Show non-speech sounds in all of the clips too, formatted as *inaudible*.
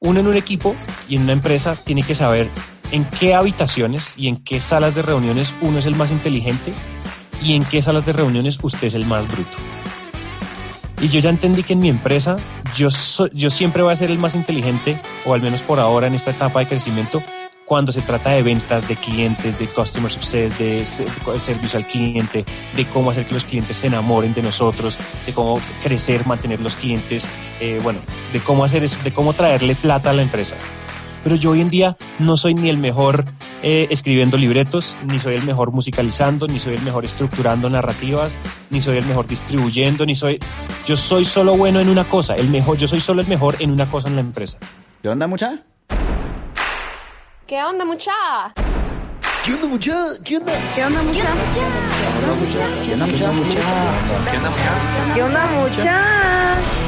uno en un equipo y en una empresa tiene que saber en qué habitaciones y en qué salas de reuniones uno es el más inteligente y en qué salas de reuniones usted es el más bruto. Y yo ya entendí que en mi empresa yo, yo siempre voy a ser el más inteligente, o al menos por ahora en esta etapa de crecimiento, cuando se trata de ventas, de clientes, de customer success, de, servicio al cliente, de cómo hacer que los clientes se enamoren de nosotros, de cómo crecer, mantener los clientes, eh, bueno, de cómo hacer eso, de cómo traerle plata a la empresa. Pero yo hoy en día no soy ni el mejor eh, escribiendo libretos, ni soy el mejor musicalizando, ni soy el mejor estructurando narrativas, ni soy el mejor distribuyendo, ni soy... Yo soy solo bueno en una cosa, el mejor, yo soy solo el mejor en una cosa en la empresa. ¿Qué onda, mucha? ¿Qué onda, mucha? ¿Qué onda, mucha? ¿Qué onda? ¿Qué onda, mucha? ¿Qué onda, mucha? ¿Qué onda, mucha? ¿Qué onda, mucha? ¿Qué onda, mucha? ¿Qué onda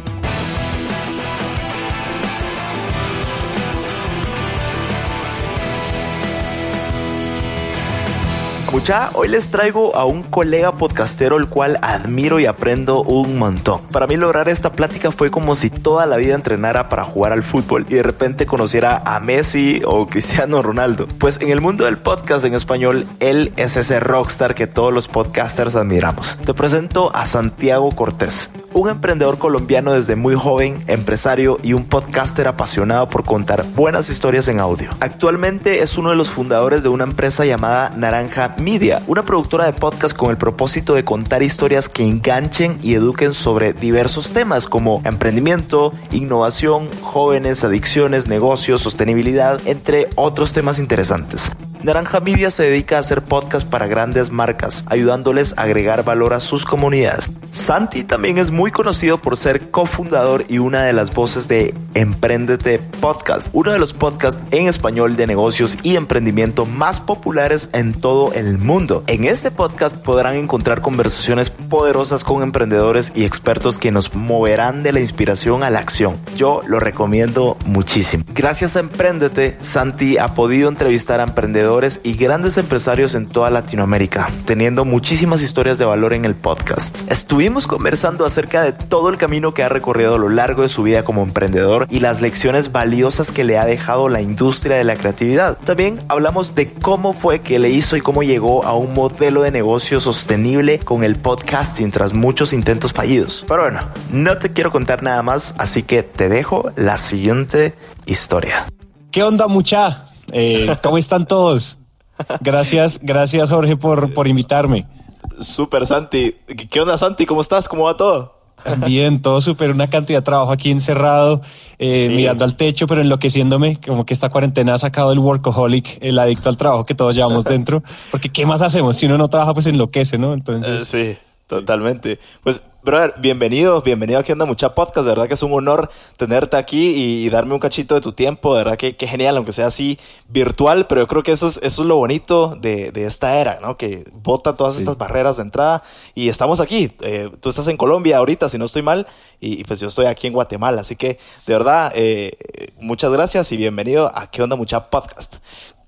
Mucha, hoy les traigo a un colega podcastero el cual admiro y aprendo un montón. Para mí lograr esta plática fue como si toda la vida entrenara para jugar al fútbol y de repente conociera a Messi o *laughs* Cristiano Ronaldo. Pues en el mundo del podcast en español, él es ese rockstar que todos los podcasters admiramos. Te presento a Santiago Cortés, un emprendedor colombiano desde muy joven, empresario y un podcaster apasionado por contar buenas historias en audio. Actualmente es uno de los fundadores de una empresa llamada Naranja Media, una productora de podcast con el propósito de contar historias que enganchen y eduquen sobre diversos temas como emprendimiento, innovación, jóvenes, adicciones, negocios, sostenibilidad, entre otros temas interesantes. Naranja Media se dedica a hacer podcast para grandes marcas, ayudándoles a agregar valor a sus comunidades. Santi también es muy conocido por ser cofundador y una de las voces de Emprendete Podcast, uno de los podcasts en español de negocios y emprendimiento más populares en todo el mundo. En este podcast podrán encontrar conversaciones poderosas con emprendedores y expertos que nos moverán de la inspiración a la acción. Yo lo recomiendo muchísimo. Gracias a Emprendete, Santi ha podido entrevistar a emprendedores y grandes empresarios en toda Latinoamérica, teniendo muchísimas historias de valor en el podcast. Estuvimos conversando acerca de todo el camino que ha recorrido a lo largo de su vida como emprendedor y las lecciones valiosas que le ha dejado la industria de la creatividad. También hablamos de cómo fue que le hizo y cómo llegó a un modelo de negocio sostenible con el podcasting tras muchos intentos fallidos. Pero bueno, no te quiero contar nada más, así que te dejo la siguiente historia. ¿Qué onda mucha? Eh, ¿Cómo están todos? Gracias, gracias Jorge por, por invitarme. Súper Santi. ¿Qué onda Santi? ¿Cómo estás? ¿Cómo va todo? Bien, todo súper, una cantidad de trabajo aquí encerrado, eh, mirando al techo, pero enloqueciéndome, como que esta cuarentena ha sacado el workaholic, el adicto al trabajo que todos llevamos dentro, porque ¿qué más hacemos? Si uno no trabaja, pues enloquece, ¿no? Entonces... Eh, sí. Totalmente. Pues, brother, bienvenido, bienvenido aquí anda Mucha Podcast. De verdad que es un honor tenerte aquí y, darme un cachito de tu tiempo. De verdad que, que, genial, aunque sea así virtual, pero yo creo que eso es, eso es lo bonito de, de esta era, ¿no? Que bota todas estas barreras de entrada y estamos aquí. Eh, tú estás en Colombia ahorita, si no estoy mal, y, pues yo estoy aquí en Guatemala. Así que, de verdad, eh, muchas gracias y bienvenido a ¿Qué onda Mucha Podcast?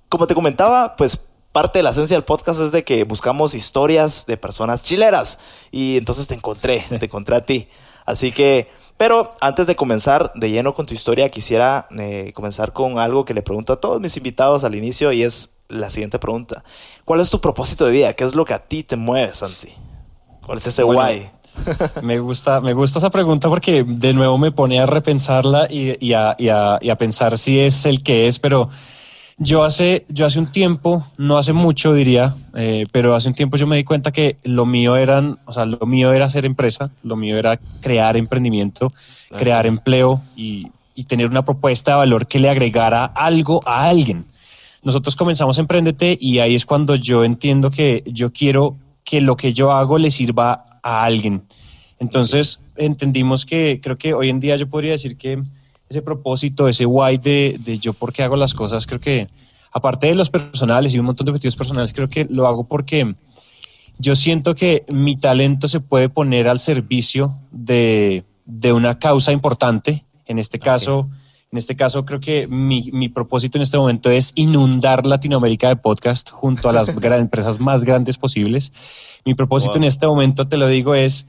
Como te comentaba, pues parte de la esencia del podcast es de que buscamos historias de personas chileras. Y entonces te encontré, *laughs* te encontré a ti. Así que, pero antes de comenzar de lleno con tu historia, quisiera eh, comenzar con algo que le pregunto a todos mis invitados al inicio y es la siguiente pregunta. ¿Cuál es tu propósito de vida? ¿Qué es lo que a ti te mueve, Santi? ¿Cuál es ese guay? *laughs* me gusta, me gusta esa pregunta porque de nuevo me pone a repensarla y, y, a, y, a, y a pensar si es el que es, pero yo hace, yo hace un tiempo, no hace mucho diría, eh, pero hace un tiempo yo me di cuenta que lo mío eran, o sea, lo mío era hacer empresa, lo mío era crear emprendimiento, crear empleo y, y, tener una propuesta de valor que le agregara algo a alguien. Nosotros comenzamos Emprendete y ahí es cuando yo entiendo que yo quiero que lo que yo hago le sirva a alguien. Entonces entendimos que creo que hoy en día yo podría decir que ese propósito, ese why de, de yo por qué hago las cosas, creo que aparte de los personales y un montón de objetivos personales, creo que lo hago porque yo siento que mi talento se puede poner al servicio de, de una causa importante. En este caso, en este caso creo que mi, mi, propósito en este momento es inundar Latinoamérica de podcast junto a las *laughs* empresas más grandes posibles. Mi propósito wow. en este momento, te lo digo, es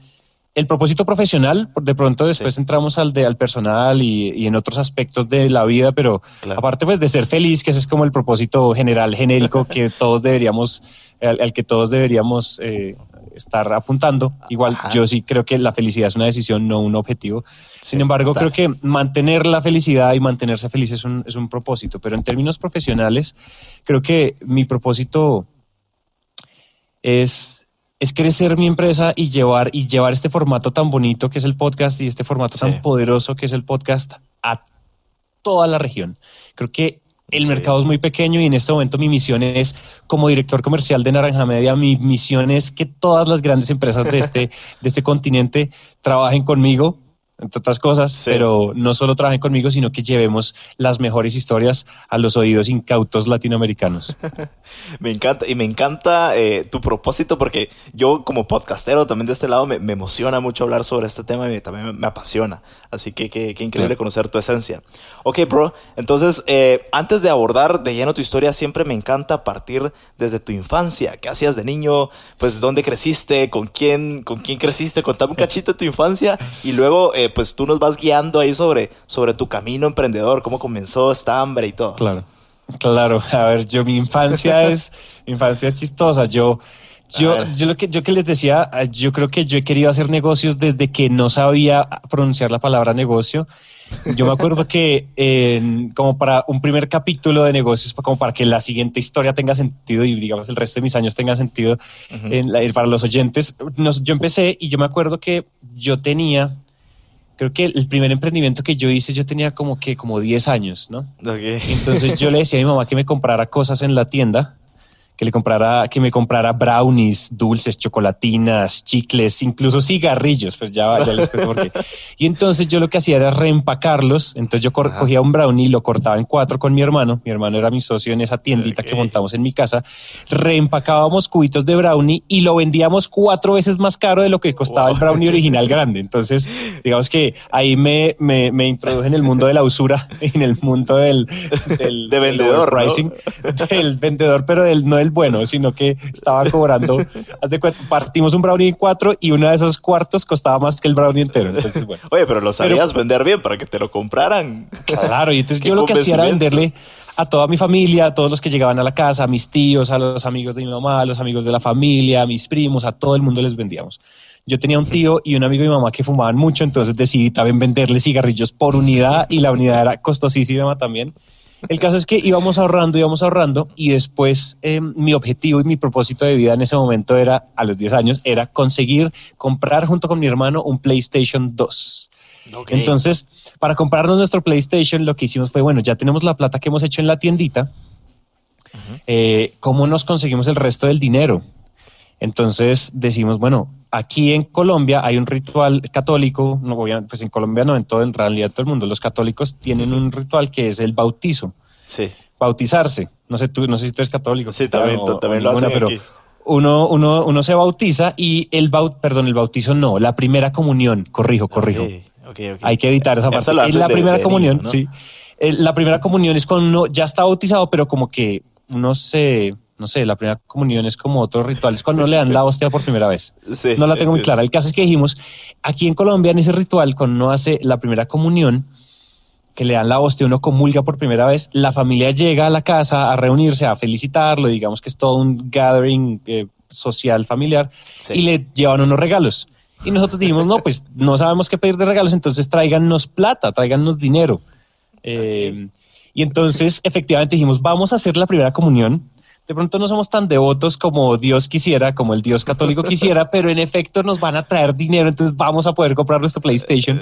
el propósito profesional, de pronto después sí. entramos al, de, al personal y, y, en otros aspectos de la vida, pero claro. aparte pues de ser feliz, que ese es como el propósito general, genérico, que *laughs* todos deberíamos, al, al que todos deberíamos eh, estar apuntando. Igual Ajá. yo sí creo que la felicidad es una decisión, no un objetivo. Sí, Sin embargo, creo que mantener la felicidad y mantenerse feliz es un, es un propósito, pero en términos profesionales, creo que mi propósito es es crecer mi empresa y llevar, y llevar este formato tan bonito que es el podcast y este formato sí. tan poderoso que es el podcast a toda la región. Creo que el sí. mercado es muy pequeño y en este momento mi misión es, como director comercial de Naranja Media, mi misión es que todas las grandes empresas de este, *laughs* de este continente trabajen conmigo entre otras cosas, sí. pero no solo trabajen conmigo, sino que llevemos las mejores historias a los oídos incautos latinoamericanos. *laughs* me encanta, y me encanta eh, tu propósito, porque yo como podcastero también de este lado me, me, emociona mucho hablar sobre este tema y me, también me, me apasiona. Así que qué increíble sí. conocer tu esencia. Ok, bro, entonces eh, antes de abordar de lleno tu historia, siempre me encanta partir desde tu infancia. ¿Qué hacías de niño? Pues dónde creciste, con quién, con quién creciste, contame un cachito de tu infancia y luego... Eh, pues tú nos vas guiando ahí sobre, sobre tu camino emprendedor, cómo comenzó esta hambre y todo. Claro, claro. A ver, yo mi infancia *laughs* es, mi infancia es chistosa. Yo, yo, yo lo que yo que les decía, yo creo que yo he querido hacer negocios desde que no sabía pronunciar la palabra negocio. Yo me acuerdo que eh, como para un primer capítulo de negocios, como para que la siguiente historia tenga sentido y digamos el resto de mis años tenga sentido uh -huh. en la, para los oyentes, nos, yo empecé y yo me acuerdo que yo tenía creo que el primer emprendimiento que yo hice yo tenía como que como 10 años, ¿no? Okay. Entonces yo le decía a mi mamá que me comprara cosas en la tienda que le comprara, que me comprara brownies, dulces, chocolatinas, chicles, incluso cigarrillos, pues ya, ya les cuento por qué. *laughs* Y entonces yo lo que hacía era reempacarlos, entonces yo Ajá. cogía un brownie, lo cortaba en cuatro con mi hermano, mi hermano era mi socio en esa tiendita okay. que montamos en mi casa, reempacábamos cubitos de brownie y lo vendíamos cuatro veces más caro de lo que costaba wow. el brownie original *laughs* grande. Entonces, digamos que ahí me, me, me introduje en el mundo de la usura, *laughs* en el mundo del, del de vendedor, del pricing, ¿no? del vendedor, pero del, no del bueno, sino que estaba cobrando. *laughs* haz de cuenta, partimos un brownie en cuatro y uno de esos cuartos costaba más que el brownie entero. Entonces, bueno. *laughs* Oye, pero lo sabías pero, vender bien para que te lo compraran. Claro, y entonces *laughs* yo lo que hacía era venderle a toda mi familia, a todos los que llegaban a la casa, a mis tíos, a los amigos de mi mamá, a los amigos de la familia, a mis primos, a todo el mundo les vendíamos. Yo tenía un tío y un amigo de mi mamá que fumaban mucho, entonces decidí también venderle cigarrillos por unidad y la unidad era costosísima también. El caso es que íbamos ahorrando, íbamos ahorrando y después eh, mi objetivo y mi propósito de vida en ese momento era, a los 10 años, era conseguir comprar junto con mi hermano un PlayStation 2. Okay. Entonces, para comprarnos nuestro PlayStation, lo que hicimos fue, bueno, ya tenemos la plata que hemos hecho en la tiendita, uh -huh. eh, ¿cómo nos conseguimos el resto del dinero? Entonces decimos, bueno, aquí en Colombia hay un ritual católico, no, pues en Colombia no, en todo, en realidad todo el mundo, los católicos tienen un ritual que es el bautizo. Sí. Bautizarse. No sé, tú, no sé si tú eres católico. Sí, también, o, también o ninguna, lo hacen pero aquí. Uno, uno, uno se bautiza y el baut, perdón, el bautizo no, la primera comunión, corrijo, corrijo. Okay, okay, okay. Hay que evitar esa parte. Es la de, primera de comunión, niño, ¿no? sí. La primera comunión es cuando uno ya está bautizado, pero como que uno se no sé, la primera comunión es como otros rituales cuando le dan la hostia por primera vez. *laughs* Sí, no la tengo muy clara. El caso es que dijimos, aquí en Colombia, en ese ritual, cuando uno hace la primera comunión, que le dan la hostia, uno comulga por primera vez, la familia llega a la casa a reunirse, a felicitarlo, digamos que es todo un gathering eh, social familiar, sí. y le llevan unos regalos. Y nosotros dijimos, no, pues no sabemos qué pedir de regalos, entonces tráiganos plata, tráiganos dinero. Eh, okay. y entonces, efectivamente, dijimos, vamos a hacer la primera comunión de pronto no somos tan devotos como Dios quisiera, como el Dios católico *laughs* quisiera, pero en efecto nos van a traer dinero, entonces vamos a poder comprar nuestro PlayStation.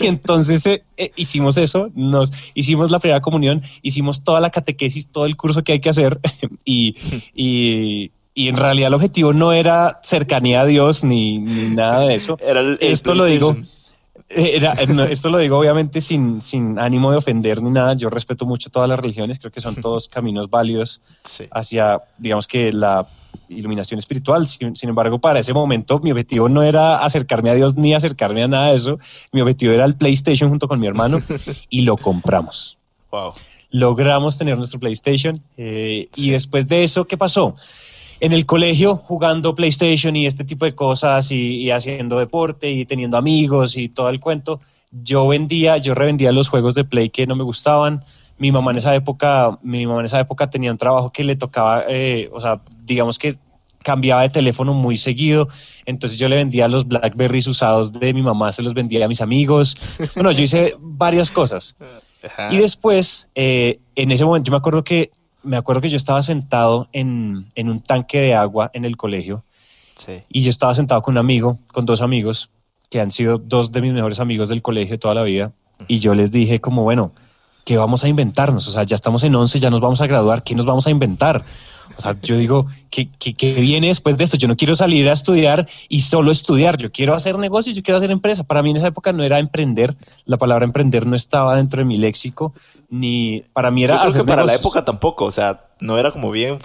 Y *laughs* entonces eh, eh, hicimos eso, nos hicimos la primera comunión, hicimos toda la catequesis, todo el curso que hay que hacer *laughs* y, y y en realidad el objetivo no era cercanía a Dios ni, ni nada de eso. Era el, el Esto lo digo Era, no, esto lo digo obviamente sin, sin ánimo de ofender ni nada. Yo respeto mucho todas las religiones, creo que son *laughs* todos caminos válidos Sí. hacia, digamos que la iluminación espiritual. Sin, sin embargo, para ese momento mi objetivo no era acercarme a Dios ni acercarme a nada de eso. Mi objetivo era el PlayStation junto con mi hermano *laughs* y lo compramos. Wow. Logramos tener nuestro PlayStation eh, y después de eso, ¿qué pasó? En el colegio jugando PlayStation y este tipo de cosas y, y haciendo deporte y teniendo amigos y todo el cuento, yo vendía, yo revendía los juegos de Play que no me gustaban. Mi mamá en esa época, mi mamá en esa época tenía un trabajo que le tocaba, eh, o sea, digamos que cambiaba de teléfono muy seguido, entonces yo le vendía los Blackberries usados de mi mamá, se los vendía a mis amigos. Bueno, yo hice varias cosas. *laughs* Ajá. Y después, eh, en ese momento, yo me acuerdo que me acuerdo que yo estaba sentado en, en un tanque de agua en el colegio Sí. y yo estaba sentado con un amigo, con dos amigos, que han sido dos de mis mejores amigos del colegio toda la vida, y yo les dije como, bueno, ¿qué vamos a inventarnos? O sea, ya estamos en 11, ya nos vamos a graduar, ¿qué nos vamos a inventar? O sea, yo digo, ¿qué, qué, qué viene después de esto? Yo no quiero salir a estudiar y solo estudiar, yo quiero hacer negocios, yo quiero hacer empresa. Para mí en esa época no era emprender, la palabra emprender no estaba dentro de mi léxico, ni para mí era Yo creo hacer que para la época tampoco, o sea, no era como bien,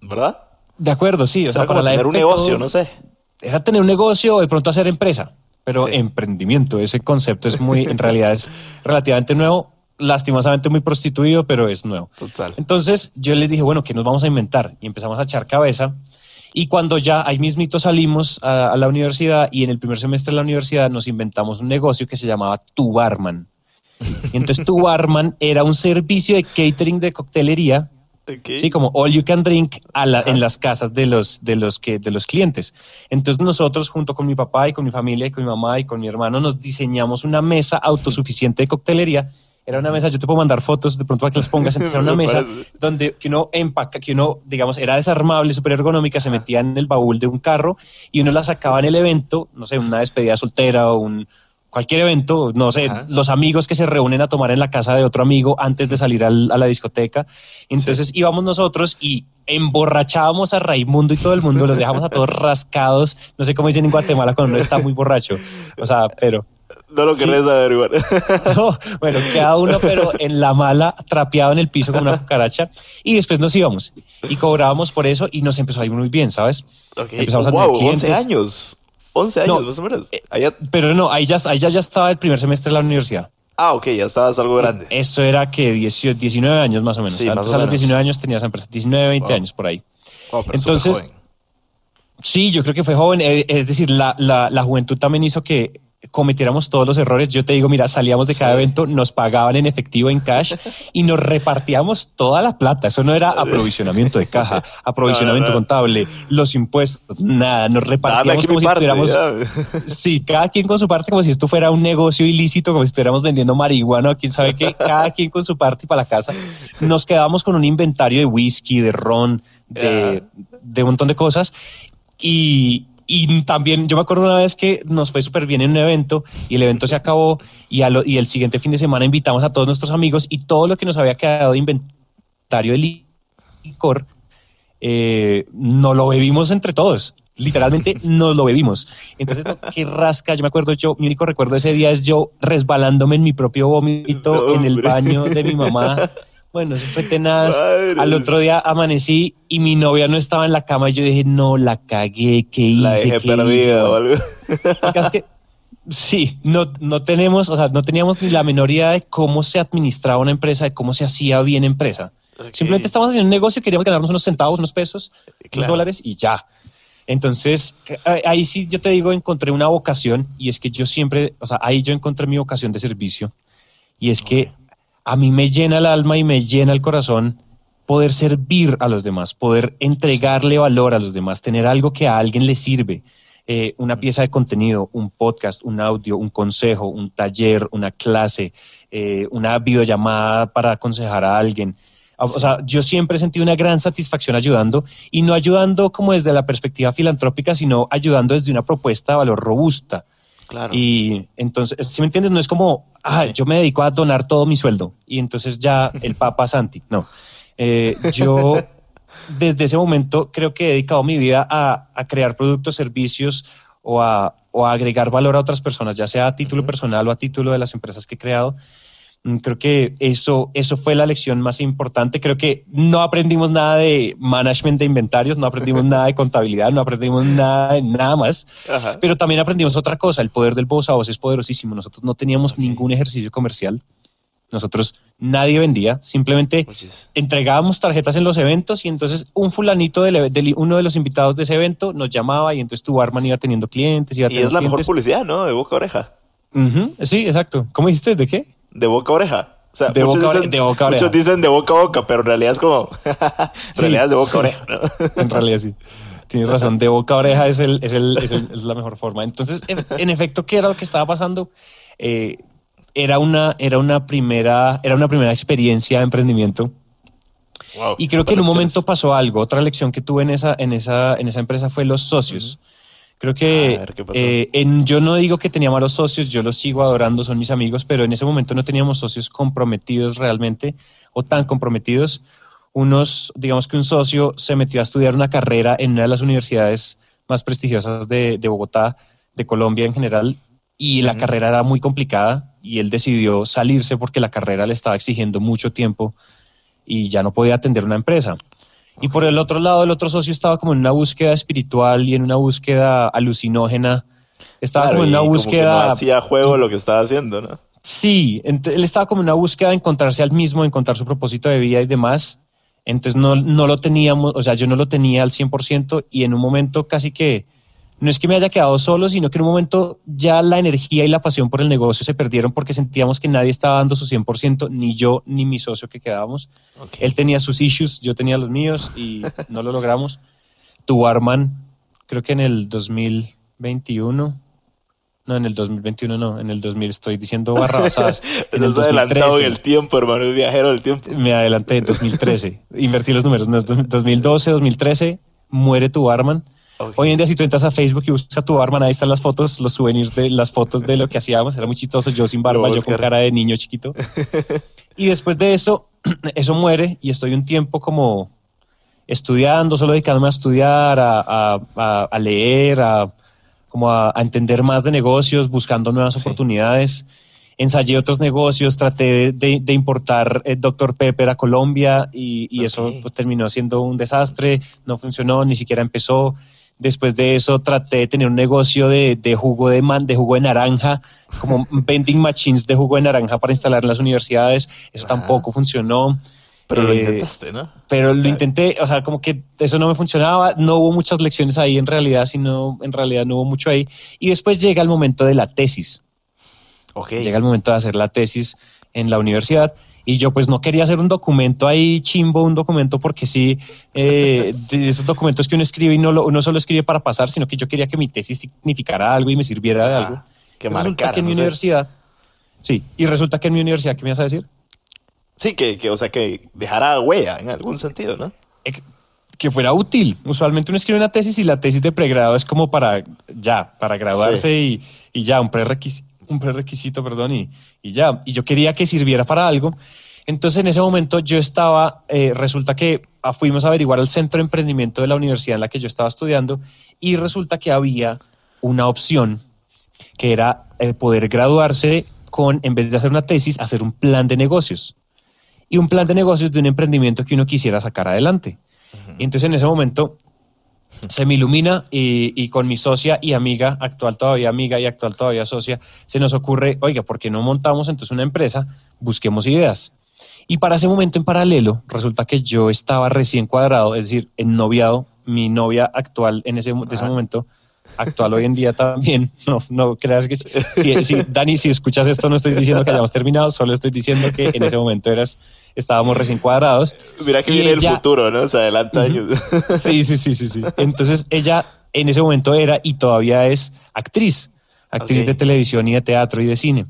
¿verdad? De acuerdo, sí. O O sea, sea, para como la tener un época negocio, todo- no sé. Era tener un negocio o de pronto hacer empresa, pero Sí. emprendimiento, ese concepto es muy, en realidad es *laughs* relativamente nuevo, lastimosamente muy prostituido, pero es nuevo. Total. Entonces yo les dije, bueno, ¿qué nos vamos a inventar? Y empezamos a echar cabeza. Y cuando ya ahí mismito salimos a, a la universidad y en el primer semestre de la universidad nos inventamos un negocio que se llamaba Tu Barman. Y entonces Tu Barman era un servicio de catering de coctelería Ok. Sí, como all you can drink a la- en las casas de los, de, los que, de los clientes. Entonces nosotros, junto con mi papá y con mi familia y con mi mamá y con mi hermano, nos diseñamos una mesa autosuficiente de coctelería. Era una mesa, yo te puedo mandar fotos de pronto para que las pongas. Entonces *laughs* era una Me mesa donde que uno empaca, que uno, digamos, era desarmable, súper ergonómica, se metía en el baúl de un carro y uno la sacaba en el evento, no sé, una despedida soltera o un cualquier evento, no sé, Ajá. los amigos que se reúnen a tomar en la casa de otro amigo antes de salir al- a la discoteca. Entonces íbamos nosotros y emborrachábamos a Raimundo y todo el mundo, los dejamos a todos *laughs* rascados. No sé cómo dicen en Guatemala cuando uno está muy borracho. O sea, pero No lo Sí. querés saber, igual. *laughs* no, bueno, cada uno, pero en la mala, trapeado en el piso como una cucaracha. Y después nos íbamos y cobrábamos por eso y nos empezó a ir muy bien, ¿sabes? Ok. Empezamos a tener wow, 11 clientes. años. 11 años, No, más o menos. eh, Allá- Pero no, ahí ya, ahí ya, ya estaba el primer semestre de la universidad. Ah, ok, ya estabas algo grande. Eso era que 18, 19 años más o menos. Sí, Antes más o a los menos. 19 años tenías empresa. 19, 20 Wow. años por ahí. Wow, pero entonces- joven. Sí, yo creo que fue joven. eh, Es decir, la, la, la juventud también hizo que cometiéramos todos los errores. Yo te digo, mira, salíamos de cada Sí. evento, nos pagaban en efectivo, en cash, y nos repartíamos toda la plata. Eso no era aprovisionamiento de caja, *laughs* aprovisionamiento No, no, no. contable, los impuestos, nada. Nos repartíamos como si parte. estuviéramos... ya. Sí, cada quien con su parte, como si esto fuera un negocio ilícito, como si estuviéramos vendiendo marihuana o quién sabe qué, cada quien con su parte y para la casa. Nos quedamos con un inventario de whisky, de ron, de, de un montón de cosas. Y, y también yo me acuerdo una vez que nos fue súper bien en un evento y el evento se acabó y, a lo- y el siguiente fin de semana invitamos a todos nuestros amigos y todo lo que nos había quedado de inventario de licor eh, no lo bebimos entre todos. Literalmente *laughs* nos lo bebimos. Entonces, qué rasca. Yo me acuerdo, yo, mi único recuerdo de ese día es yo resbalándome en mi propio vómito No, en el baño de mi mamá. *laughs* Bueno, eso fue tenaz. Al otro día amanecí y mi novia no estaba en la cama y yo dije, no, la cagué, ¿qué hice? La dejé ¿Qué perdida hice?". o algo. El caso es que sí, no, no tenemos, o sea, no teníamos ni la menor idea de cómo se administraba una empresa, de cómo se hacía bien empresa. Simplemente estábamos haciendo un negocio, queríamos ganarnos unos centavos, unos pesos, unos Claro. dólares y ya. Entonces, eh, ahí sí yo te digo, encontré una vocación y es que yo siempre, o sea, ahí yo encontré mi vocación de servicio y es que a mí me llena el alma y me llena el corazón poder servir a los demás, poder entregarle valor a los demás, tener algo que a alguien le sirve, eh, una pieza de contenido, un podcast, un audio, un consejo, un taller, una clase, eh, una videollamada para aconsejar a alguien. O o sea, yo siempre he sentido una gran satisfacción ayudando y no ayudando como desde la perspectiva filantrópica, sino ayudando desde una propuesta de valor robusta. Claro. Y entonces, si me entiendes, no es como, ah, yo me dedico a donar todo mi sueldo y entonces ya el Papa Santi. No. Eh, yo desde ese momento creo que he dedicado mi vida a, a crear productos, servicios o a, o a agregar valor a otras personas, ya sea a título personal o a título de las empresas que he creado. Mm, Creo que eso, eso fue la lección más importante. Creo que no aprendimos nada de management de inventarios, no aprendimos *laughs* nada de contabilidad, no aprendimos nada de nada más. Ajá. Pero también aprendimos otra cosa, el poder del voz a voz es poderosísimo. Nosotros no teníamos ningún ejercicio comercial. Nosotros nadie vendía, simplemente Puchis. entregábamos tarjetas en los eventos y entonces un fulanito del, del- uno de los invitados de ese evento nos llamaba y entonces tu barman iba teniendo clientes. Iba Y es la mejor publicidad, ¿no? De boca a oreja. Sí, exacto. ¿Cómo dijiste? ¿De qué? De boca a oreja. O sea, De muchos, boca dicen, de boca a oreja. muchos dicen de boca a boca, pero en realidad es como. *laughs* en realidad es de boca a oreja, ¿no? En realidad sí. Tienes razón, de boca a oreja es, el, es, el, es, el- es la mejor forma. Entonces, en, en efecto, ¿qué era lo que estaba pasando? Eh, era, una, era, una primera, era una primera experiencia de emprendimiento Wow, y creo que en un momento pasó algo. Otra lección que tuve en esa, en esa, en esa empresa fue los socios. Creo que eh, en, yo no digo que tenía malos socios, yo los sigo adorando, son mis amigos, pero en ese momento no teníamos socios comprometidos realmente o tan comprometidos. Unos, digamos que un socio se metió a estudiar una carrera en una de las universidades más prestigiosas de, de Bogotá, de Colombia en general, y la carrera era muy complicada y él decidió salirse porque la carrera le estaba exigiendo mucho tiempo y ya no podía atender una empresa. Y por el otro lado, el otro socio estaba como en una búsqueda espiritual y en una búsqueda alucinógena. Estaba Claro, como en una como que búsqueda... no hacía juego lo que estaba haciendo, ¿no? Sí, él estaba como en una búsqueda de encontrarse al mismo, de encontrar su propósito de vida y demás. Entonces no, no lo teníamos, o sea, yo no lo tenía al 100% y en un momento casi que, no es que me haya quedado solo, sino que en un momento ya la energía y la pasión por el negocio se perdieron porque sentíamos que nadie estaba dando su 100%, ni yo ni mi socio que quedábamos. Él tenía sus issues, yo tenía los míos y no lo logramos. *laughs* Tu barman, creo que en el 2021, no, en el 2021 no, en el 2000 estoy diciendo *laughs* barrabasadas. en el Estás adelantado 2013, en el tiempo, hermano, es viajero del tiempo. me adelanté en 2013, *laughs* invertí los números, no, es 2012, 2013, muere tu barman. Hoy en día si tú entras a Facebook y buscas tu barman, ahí están las fotos, los souvenirs de las fotos de lo que hacíamos, era muy chistoso, yo sin barba, yo con cara de niño chiquito. *laughs* Y después de eso, *clears throat* eso muere y estoy un tiempo como estudiando, solo dedicándome a estudiar, a, a- a- a leer, a, como a, entender más de negocios, buscando nuevas Sí. oportunidades. Ensayé otros negocios, traté de, importar eh, Dr. Pepper a Colombia y, y eso pues, terminó siendo un desastre, no funcionó, ni siquiera empezó. Después de eso traté de tener un negocio de, de jugo de man, de jugo de naranja, como *laughs* vending machines de jugo de naranja para instalar en las universidades. Eso Ajá. tampoco funcionó. Pero lo Eh, intentaste, ¿no? Pero lo intenté, o sea, como que eso no me funcionaba, no hubo muchas lecciones ahí en realidad, sino en realidad no hubo mucho ahí. Y después llega el momento de la tesis, Ok. llega el momento de hacer la tesis en la universidad. Y yo pues no quería hacer un documento ahí chimbo, un documento porque sí, eh, de esos documentos que uno escribe y no, lo, uno solo escribe para pasar, sino que yo quería que mi tesis significara algo y me sirviera de Ajá. algo. Que Resulta que en no mi sé. universidad, sí, y resulta que en mi universidad, ¿qué me vas a decir? Sí, que, que, o sea, que dejara huella en algún sentido, ¿no? Eh, que fuera útil. Usualmente uno escribe una tesis y la tesis de pregrado es como para ya, para graduarse y, y ya, un prerequisito, un prerequisito, perdón, y, y ya. Y yo quería que sirviera para algo. Entonces en ese momento yo estaba, eh, resulta que fuimos a averiguar el centro de emprendimiento de la universidad en la que yo estaba estudiando y resulta que había una opción que era eh, poder graduarse con, en vez de hacer una tesis, hacer un plan de negocios. Y un plan de negocios de un emprendimiento que uno quisiera sacar adelante. Y entonces en ese momento se me ilumina y, y con mi socia y amiga, actual todavía amiga y actual todavía socia, se nos ocurre, oiga, ¿por qué no montamos entonces una empresa? Busquemos ideas. Y para ese momento en paralelo, resulta que yo estaba recién cuadrado, es decir, en noviado, mi novia actual en ese, de ese Ah. momento, actual hoy en día también, *laughs* no, no creas que... Si, si- Dani, si escuchas esto, no estoy diciendo que hayamos terminado, solo estoy diciendo que en ese momento eras, estábamos recién cuadrados. Mira que viene ella- el futuro, ¿no? Se adelanta años. *laughs* Sí, sí, sí, sí, sí. Entonces ella en ese momento era y todavía es actriz, actriz de televisión y de teatro y de cine.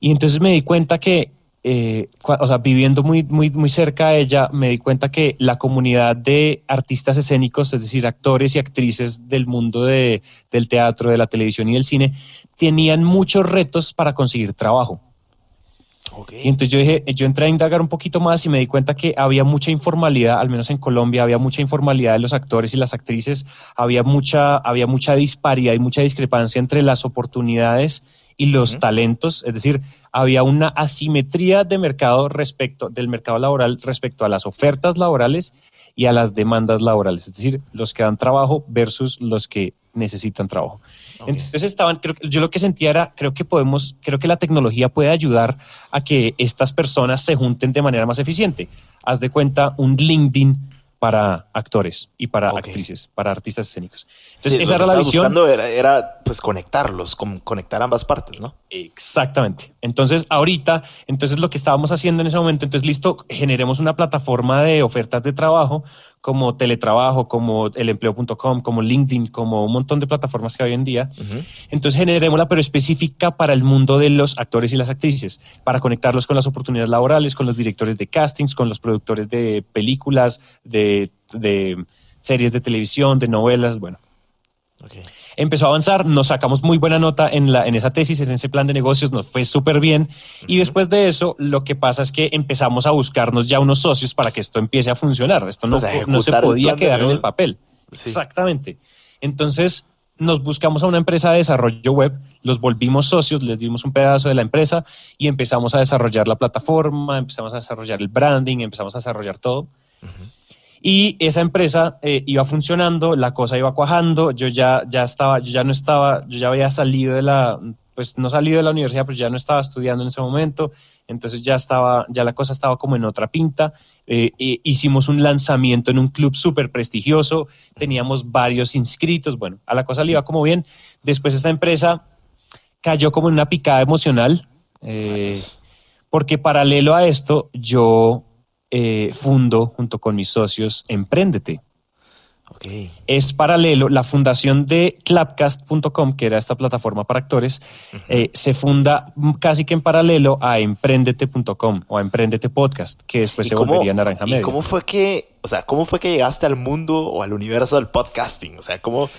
Y entonces me di cuenta que, eh, o sea, viviendo muy, muy, muy cerca de ella, me di cuenta que la comunidad de artistas escénicos, es decir, actores y actrices del mundo de- del teatro, de la televisión y del cine, tenían muchos retos para conseguir trabajo. Y entonces yo dije, yo entré a indagar un poquito más y me di cuenta que había mucha informalidad, al menos en Colombia, había mucha informalidad de los actores y las actrices, había mucha, había mucha disparidad y mucha discrepancia entre las oportunidades y los talentos, es decir, había una asimetría de mercado respecto del mercado laboral respecto a las ofertas laborales y a las demandas laborales, es decir, los que dan trabajo versus los que necesitan trabajo. Entonces estaban, creo, yo lo que sentía era, creo que podemos, creo que la tecnología puede ayudar a que estas personas se junten de manera más eficiente. Haz de cuenta un LinkedIn para actores y para actrices, para artistas escénicos. Sí, Entonces lo esa que era la visión. buscando era, era, pues conectarlos, con- conectar ambas partes, ¿no? Exactamente. Entonces, ahorita, entonces lo que estábamos haciendo en ese momento, entonces listo, generemos una plataforma de ofertas de trabajo como teletrabajo, como elempleo.com, como LinkedIn, como un montón de plataformas que hay hoy en día. Ujú. Entonces generémosla, pero específica para el mundo de los actores y las actrices, para conectarlos con las oportunidades laborales, con los directores de castings, con los productores de películas, de, de series de televisión, de novelas, bueno. Empezó a avanzar, nos sacamos muy buena nota en, la, en esa tesis, en ese plan de negocios, nos fue súper bien. Y después de eso, lo que pasa es que empezamos a buscarnos ya unos socios para que esto empiece a funcionar. Esto no, Pues no se podía quedar en el papel. Sí. Exactamente. Entonces nos buscamos a una empresa de desarrollo web, los volvimos socios, les dimos un pedazo de la empresa y empezamos a desarrollar la plataforma, empezamos a desarrollar el branding, empezamos a desarrollar todo. Y esa empresa eh, iba funcionando, la cosa iba cuajando, yo ya, ya estaba, yo ya no estaba, yo ya había salido de la, pues no salido de la universidad, pero ya no estaba estudiando en ese momento, entonces ya estaba, ya la cosa estaba como en otra pinta. Eh, eh, hicimos un lanzamiento en un club súper prestigioso, teníamos varios inscritos, bueno, a la cosa le iba como bien. Después esta empresa cayó como en una picada emocional, porque paralelo a esto yo eh, fundo junto con mis socios Emprendete. Ok. Es paralelo, la fundación de clapcast.com, que era esta plataforma para actores, eh, se funda casi que en paralelo a emprendete.com o a Emprendete Podcast, que después ¿Y se cómo- volvería Naranja ¿Y Media. cómo fue que, o sea, cómo fue que llegaste al mundo o al universo del podcasting? O sea, ¿cómo,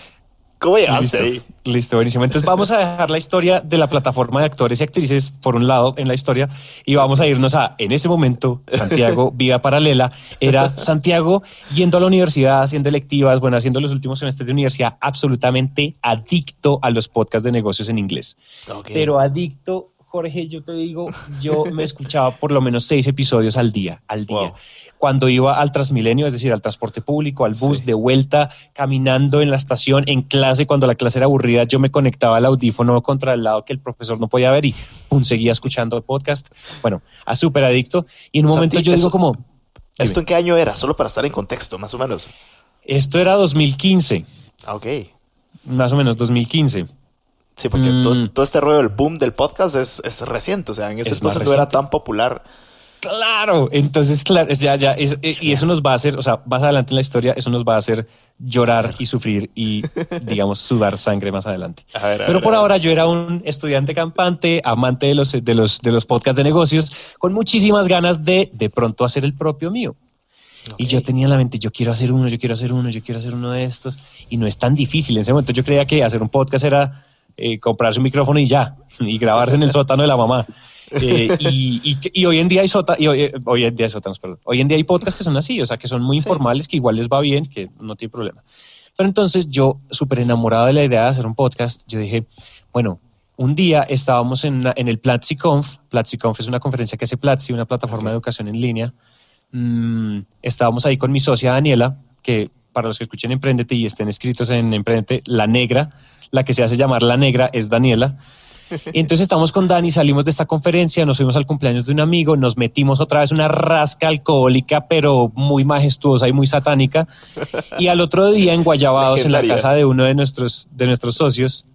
cómo llegaste Listo, ahí? listo, buenísimo. Entonces vamos a dejar la historia de la plataforma de actores y actrices por un lado en la historia y vamos a irnos a, en ese momento, Santiago, *laughs* vida paralela, era Santiago yendo a la universidad, haciendo electivas, bueno, haciendo los últimos semestres de universidad, absolutamente adicto a los podcasts de negocios en inglés. Pero adicto, Jorge, yo te digo, yo me escuchaba por lo menos seis episodios al día, al día. Wow. Cuando iba al Transmilenio, es decir, al transporte público, al bus, Sí. de vuelta, caminando en la estación, en clase, cuando la clase era aburrida, yo me conectaba al audífono contra el lado que el profesor no podía ver y pum, seguía escuchando podcast. Bueno, a súper adicto. Y en un Santi, momento yo digo como, ¿Esto en qué año era? Solo para estar en contexto, más o menos. esto era 2015, Ah, ok. más o menos 2015. Sí, porque Mm. todo, todo este rollo del boom del podcast es, es reciente. O sea, en ese Es entonces no era tan popular. Claro, entonces, claro, es ya, ya, es- y eso nos va a hacer, o sea, más adelante en la historia, eso nos va a hacer llorar y sufrir y, *laughs* digamos, sudar sangre más adelante. A ver, a Pero ver, por ahora yo era un estudiante campante, amante de los, de los, de los podcasts de negocios, con muchísimas ganas de de pronto hacer el propio mío. Y yo tenía en la mente, yo quiero hacer uno, yo quiero hacer uno, yo quiero hacer uno de estos. Y no es tan difícil. En ese momento yo creía que hacer un podcast era eh, comprarse un micrófono y ya, *laughs* y grabarse en el sótano de la mamá. Eh, y, y- y hoy en día hay sota, y hoy, hoy en día hay sótanos, perdón. Hoy en día hay podcasts que son así, o sea, que son muy Sí. informales, que igual les va bien, que no tiene problema. Pero entonces yo, súper enamorado de la idea de hacer un podcast, yo dije, bueno, un día estábamos en, una- en el PlatziConf. PlatziConf es una conferencia que hace Platzi, una plataforma de educación en línea. Mm, estábamos ahí con mi socia Daniela, que para los que escuchen Emprendete y estén escritos en Emprendete, la negra, la que se hace llamar la negra es Daniela. Y *laughs* entonces estamos con Dani, salimos de esta conferencia, nos fuimos al cumpleaños de un amigo, nos metimos otra vez una rasca alcohólica, pero muy majestuosa y muy satánica. Y al otro día en Guayabados, en la casa de uno de nuestros, de nuestros socios,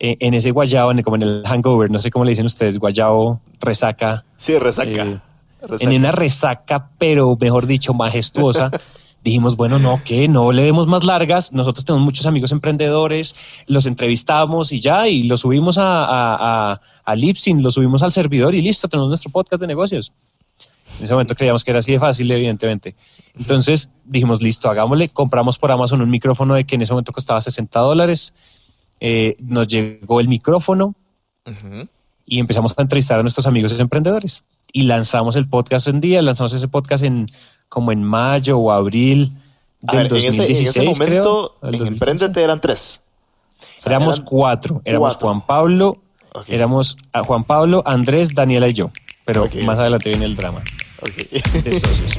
eh, en ese guayabo, en, como en el hangover, no sé cómo le dicen ustedes, guayabo, resaca, Sí, resaca. Eh, Resaca. en una resaca, pero mejor dicho, majestuosa. *laughs* Dijimos, bueno, no, que no le demos más largas. Nosotros tenemos muchos amigos emprendedores, los entrevistamos y ya, y lo subimos a, a, a, a Lipsin, lo subimos al servidor y listo, tenemos nuestro podcast de negocios. En ese momento creíamos que era así de fácil, evidentemente. Entonces dijimos, listo, hagámosle. Compramos por Amazon un micrófono de que en ese momento costaba 60 dólares. Eh, nos llegó el micrófono y empezamos a entrevistar a nuestros amigos emprendedores. y lanzamos el podcast un día, lanzamos ese podcast en como en mayo o abril del ver, en ese, en 2016, ese momento, creo, en 2015. Emprendete eran tres. O sea, Éramos eran- cuatro. Éramos cuatro. Juan Pablo, éramos a Juan Pablo, Andrés, Daniela y yo. Pero más adelante viene el drama Ok. *laughs* de socios.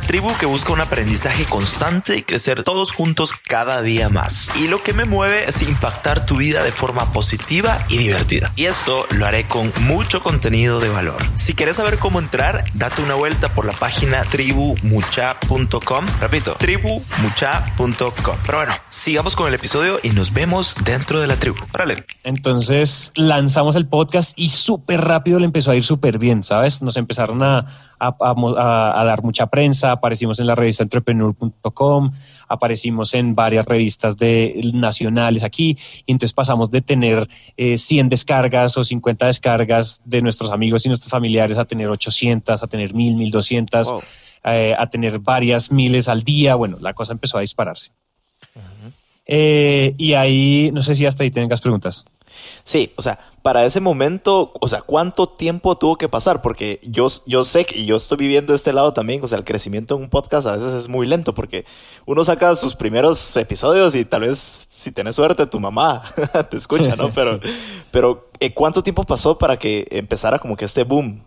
tribu que busca un aprendizaje constante y crecer todos juntos cada día más. Y lo que me mueve es impactar tu vida de forma positiva y divertida. Y esto lo haré con mucho contenido de valor. Si quieres saber cómo entrar, date una vuelta por la página tribumucha.com. Repito, tribumucha.com. Pero bueno, sigamos con el episodio y nos vemos dentro de la tribu. Órale. Entonces lanzamos el podcast y súper rápido le empezó a ir súper bien, ¿sabes? Nos empezaron a, a- dar mucha prensa, aparecimos en la revista entrepreneur.com, aparecimos en varias revistas de, nacionales aquí, y entonces pasamos de tener eh, 100 descargas o 50 descargas de nuestros amigos y nuestros familiares a tener 800, a tener 1000, 1200, Wow. eh, a tener varias miles al día. Bueno, la cosa empezó a dispararse. Eh, y ahí, no sé si hasta ahí tengas preguntas. Sí, o sea, para ese momento, o sea, ¿cuánto tiempo tuvo que pasar? Porque yo, yo sé que y yo estoy viviendo de este lado también, o sea, el crecimiento en un podcast a veces es muy lento porque uno saca sus primeros episodios y tal vez, si tenés suerte, tu mamá *laughs* te escucha, ¿no? *laughs* Pero, pero eh, ¿cuánto tiempo pasó para que empezara como que este boom?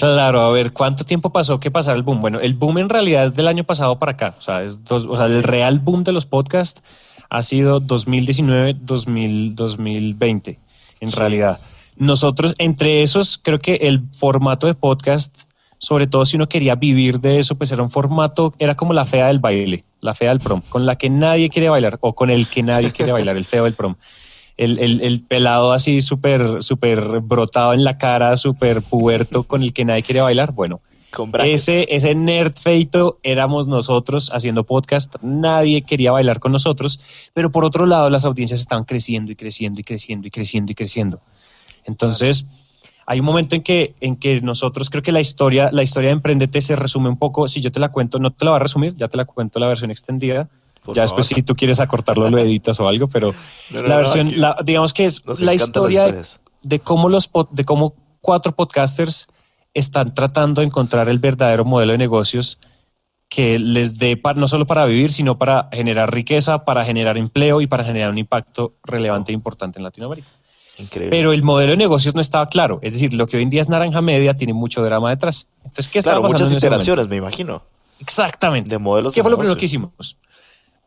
Claro, a ver, ¿cuánto tiempo pasó que pasara el boom? Bueno, el boom en realidad es del año pasado para acá. O sea, es dos- o sea el real boom de los podcasts ha sido 2019, 2000, 2020, en realidad. Nosotros, entre esos, creo que el formato de podcast, sobre todo si uno quería vivir de eso, pues era un formato, era como la fea del baile, la fea del prom, con la que nadie quiere bailar o con el que nadie quiere bailar, el feo del prom. *laughs* El, el- el pelado así súper súper brotado en la cara, súper puberto, con el que nadie quiere bailar. Bueno, Con ese, ese nerd feito éramos nosotros haciendo podcast. Nadie quería bailar con nosotros, pero por otro lado las audiencias estaban creciendo y creciendo y creciendo y creciendo y creciendo. Entonces, hay un momento en que, en que nosotros creo que la historia, la historia de Emprendete se resume un poco. Si yo te la cuento, no te la voy a resumir, ya te la cuento la versión extendida. Por ya favor. después, si tú quieres acortarlo, lo editas o algo, pero No, no, la versión, la- digamos que es la historia de, cómo los de cómo cuatro podcasters están tratando de encontrar el verdadero modelo de negocios que les dé pa- no solo para vivir, sino para generar riqueza, para generar empleo y para generar un impacto relevante e importante en Latinoamérica. Increíble. Pero el modelo de negocios no estaba claro. Es decir, lo que hoy en día es naranja media tiene mucho drama detrás. Entonces, ¿qué estaba claro, pasando muchas en ese momento? iteraciones, me imagino, Exactamente. de modelos ¿Qué de fue lo primero que hicimos?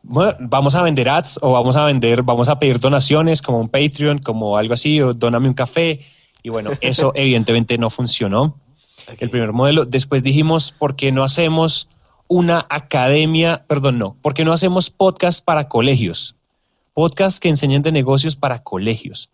Bueno, vamos a vender ads o vamos a vender, vamos a pedir donaciones como un Patreon, como algo así, o dóname un café. Y bueno, *laughs* eso evidentemente no funcionó. El primer modelo. Después dijimos, ¿por qué no hacemos una academia? Perdón, no. ¿Por qué no hacemos podcast para colegios? Podcast que enseñen de negocios para colegios.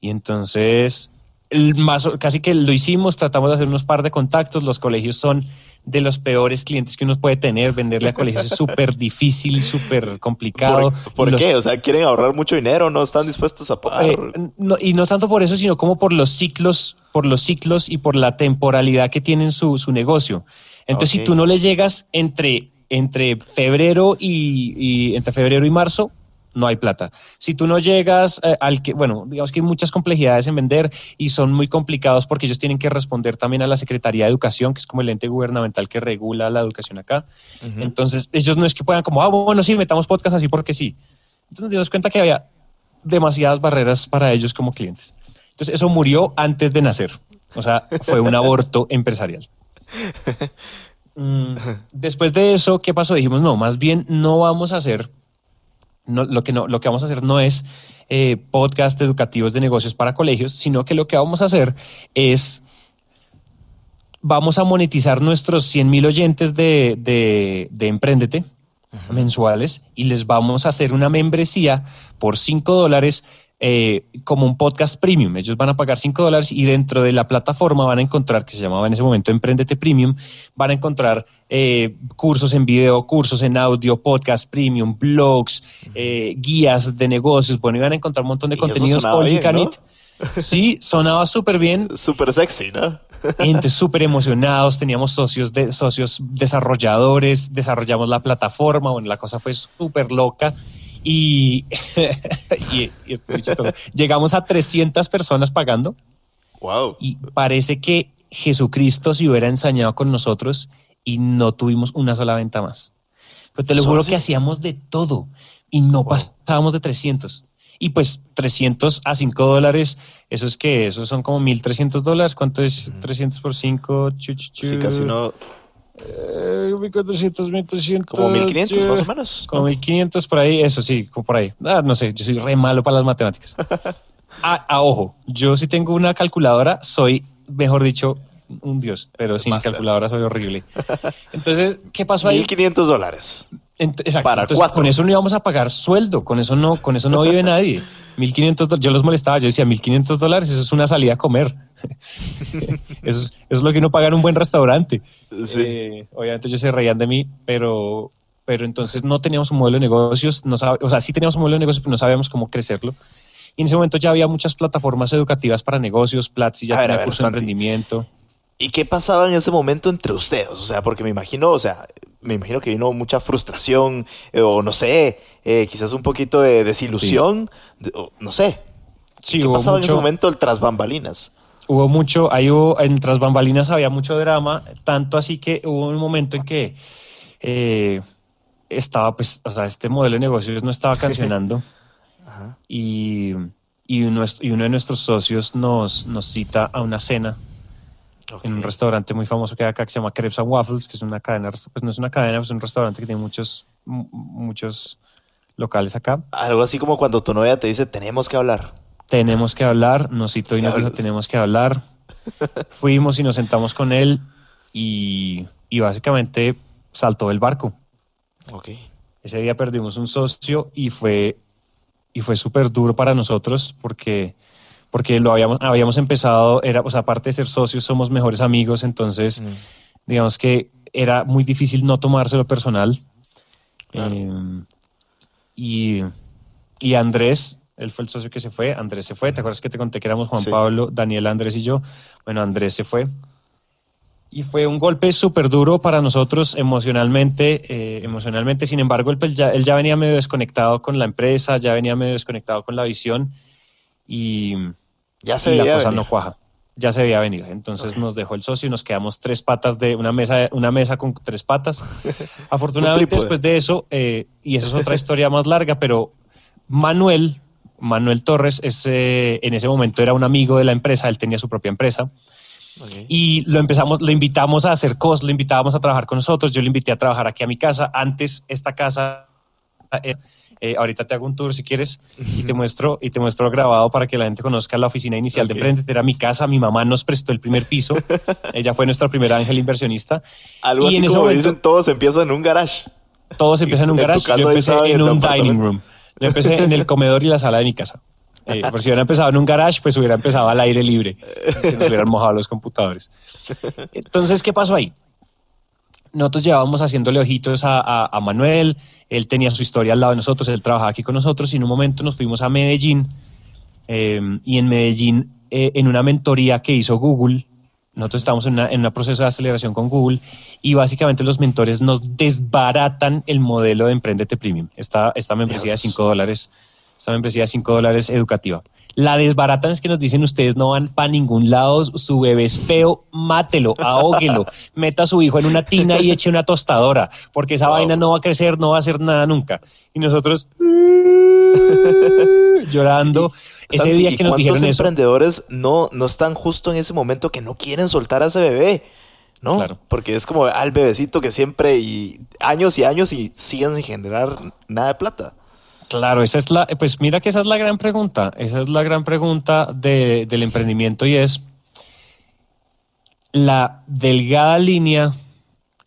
Y entonces, el más, casi que lo hicimos, tratamos de hacer unos par de contactos. Los colegios son de los peores clientes que uno puede tener. Venderle a colegios es súper difícil, súper complicado. ¿Por, por Los- qué? O sea, quieren ahorrar mucho dinero, no están dispuestos a pagar. eh, no- y no tanto por eso, sino como por los ciclos, por los ciclos y por la temporalidad que tienen su, su negocio. Entonces, si tú no le llegas entre, entre febrero y, y- entre febrero y marzo, no hay plata. Si tú no llegas eh, al que, bueno, digamos que hay muchas complejidades en vender y son muy complicados porque ellos tienen que responder también a la Secretaría de Educación, que es como el ente gubernamental que regula la educación acá. Entonces, ellos no es que puedan como, ah, bueno, sí, metamos podcast así porque sí. Entonces nos dimos cuenta que había demasiadas barreras para ellos como clientes. Entonces, eso murió antes de nacer. O sea, fue un aborto *laughs* empresarial. Mm, Después de eso, ¿qué pasó? Dijimos, no, más bien no vamos a hacer, no, lo, que no, lo que vamos a hacer no es eh, podcast educativos de negocios para colegios, sino que lo que vamos a hacer es, vamos a monetizar nuestros 100 mil oyentes de, de, de Emprendete mensuales y les vamos a hacer una membresía por 5 dólares eh, como un podcast premium. Ellos van a pagar 5 dólares y dentro de la plataforma van a encontrar, que se llamaba en ese momento Emprendete Premium, van a encontrar eh, cursos en video, cursos en audio, podcast premium, blogs, eh, guías de negocios. Bueno, iban a encontrar un montón de Y contenidos. Sí, sonaba súper bien. *laughs* Súper sexy, ¿no? Gente súper emocionados, teníamos socios, de, socios desarrolladores, desarrollamos la plataforma, bueno, la cosa fue súper loca *laughs* y, y, y esto es chistoso. llegamos a 300 personas pagando Wow. y parece que Jesucristo se hubiera ensañado con nosotros y no tuvimos una sola venta más. Pero te lo ¿Solo juro así? que hacíamos de todo y no Wow. pasábamos de 300. Y pues 300 a 5 dólares, eso es que, eso son como 1.300 dólares. ¿Cuánto es 300 por 5? Chu, chu, chu. Sí, casi no. Eh, 1.400, 1.300. Como 1500 chu. más o menos. Como 1500 por ahí, eso sí, como por ahí. Ah, no sé, yo soy re malo para las matemáticas. a, *laughs* a ojo, yo si tengo una calculadora, soy, mejor dicho, un dios, pero sin calculadora soy horrible. Entonces, ¿qué pasó ahí? 1500 dólares. Ent- exacto. Para Entonces, cuatro. con eso no íbamos a pagar sueldo, con eso no, con eso no vive nadie. *laughs* 1500 dólares, yo los molestaba, yo decía 1500 dólares, eso es una salida a comer. *laughs* eso, es, eso es lo que uno paga en un buen restaurante. Sí. Eh, obviamente ellos se reían de mí, pero, pero entonces no teníamos un modelo de negocios, no o sea, sí teníamos un modelo de negocios, pero no sabíamos cómo crecerlo. Y en ese momento ya había muchas plataformas educativas para negocios, Platzi ya A tenía ver, curso de emprendimiento. ¿Y qué pasaba en ese momento entre ustedes? O sea, porque me imagino, o sea, me imagino que vino mucha frustración, eh, o no sé, eh, quizás un poquito de desilusión, de- o no sé. Sí, ¿Qué pasaba en ese momento el tras bambalinas? Hubo mucho, ahí hubo, en tras bambalinas había mucho drama, tanto así que hubo un momento en que eh, estaba, pues, o sea, este modelo de negocios no estaba *laughs* cancionando Ajá. y, y, uno, y uno de nuestros socios nos, nos cita a una cena en un restaurante muy famoso que hay acá que se llama Crepes and Waffles, que es una cadena, pues no es una cadena, es un restaurante que tiene muchos, mu- muchos locales acá. Algo así como cuando tu novia te dice, tenemos que hablar. Tenemos que hablar, nos citó y nos dijo, tenemos que hablar. Fuimos y nos sentamos con él y, y básicamente saltó del barco. Ok. Ese día perdimos un socio y fue, y fue súper duro para nosotros porque, porque lo habíamos, habíamos empezado, era, o sea, aparte de ser socios, somos mejores amigos, entonces Mm. digamos que era muy difícil no tomárselo personal. Claro. Eh, y, y Andrés, él fue el socio que se fue, Andrés se fue, ¿te acuerdas que te conté que éramos Juan Sí. Pablo, Daniel, Andrés y yo? Bueno, Andrés se fue. Y fue un golpe súper duro para nosotros emocionalmente, eh, emocionalmente. Sin embargo, él, pues, ya, él ya venía medio desconectado con la empresa, ya venía medio desconectado con la visión y, Ya se y la cosa venir. no cuaja. Ya se veía venir. Entonces nos dejó el socio y nos quedamos tres patas de una mesa, una mesa con tres patas. *laughs* Afortunadamente, después de eso, eh, y eso es otra historia más larga, pero Manuel, Manuel Torres, es, eh, en ese momento era un amigo de la empresa, él tenía su propia empresa y lo empezamos, lo invitamos a hacer cosas, lo invitábamos a trabajar con nosotros. Yo lo invité a trabajar aquí a mi casa. Antes esta casa, eh, eh, ahorita te hago un tour si quieres y te *laughs* muestro y te muestro grabado para que la gente conozca la oficina inicial de Emprendete. Era mi casa, mi mamá nos prestó el primer piso. *laughs* Ella fue nuestra primera ángel inversionista. Algo y así en ese como momento- dicen, todos empiezan en un garage. Todos empiezan en un garage. Yo empecé en un dining room. Yo empecé en el comedor y la sala de mi casa. Eh, porque si hubiera empezado en un garage, pues hubiera empezado al aire libre. Que nos hubieran mojado los computadores. Entonces, ¿qué pasó ahí? Nosotros llevábamos haciéndole ojitos a, a- a Manuel. Él tenía su historia al lado de nosotros. Él trabajaba aquí con nosotros. Y en un momento nos fuimos a Medellín. eh, y en Medellín, eh, en una mentoría que hizo Google, nosotros estamos en, una- en un proceso de aceleración con Google y básicamente los mentores nos desbaratan el modelo de Emprendete Premium, esta, esta membresía de Diablos. 5 dólares, esta membresía de 5 dólares educativa. La desbaratan es que nos dicen ustedes no van para ningún lado, su bebé es feo, mátelo, ahóguelo, *laughs* meta a su hijo en una tina y eche una tostadora, porque esa Wow. vaina no va a crecer, no va a hacer nada nunca. Y nosotros *laughs* llorando. Ese Santi, día ¿y que nos dijeron eso, emprendedores no, no están justo en ese momento que no quieren soltar a ese bebé? ¿No? Claro. Porque es como al bebecito que siempre y años y años y siguen sin generar nada de plata. Claro, esa es la, pues mira que esa es la gran pregunta, esa es la gran pregunta de- del emprendimiento y es la delgada línea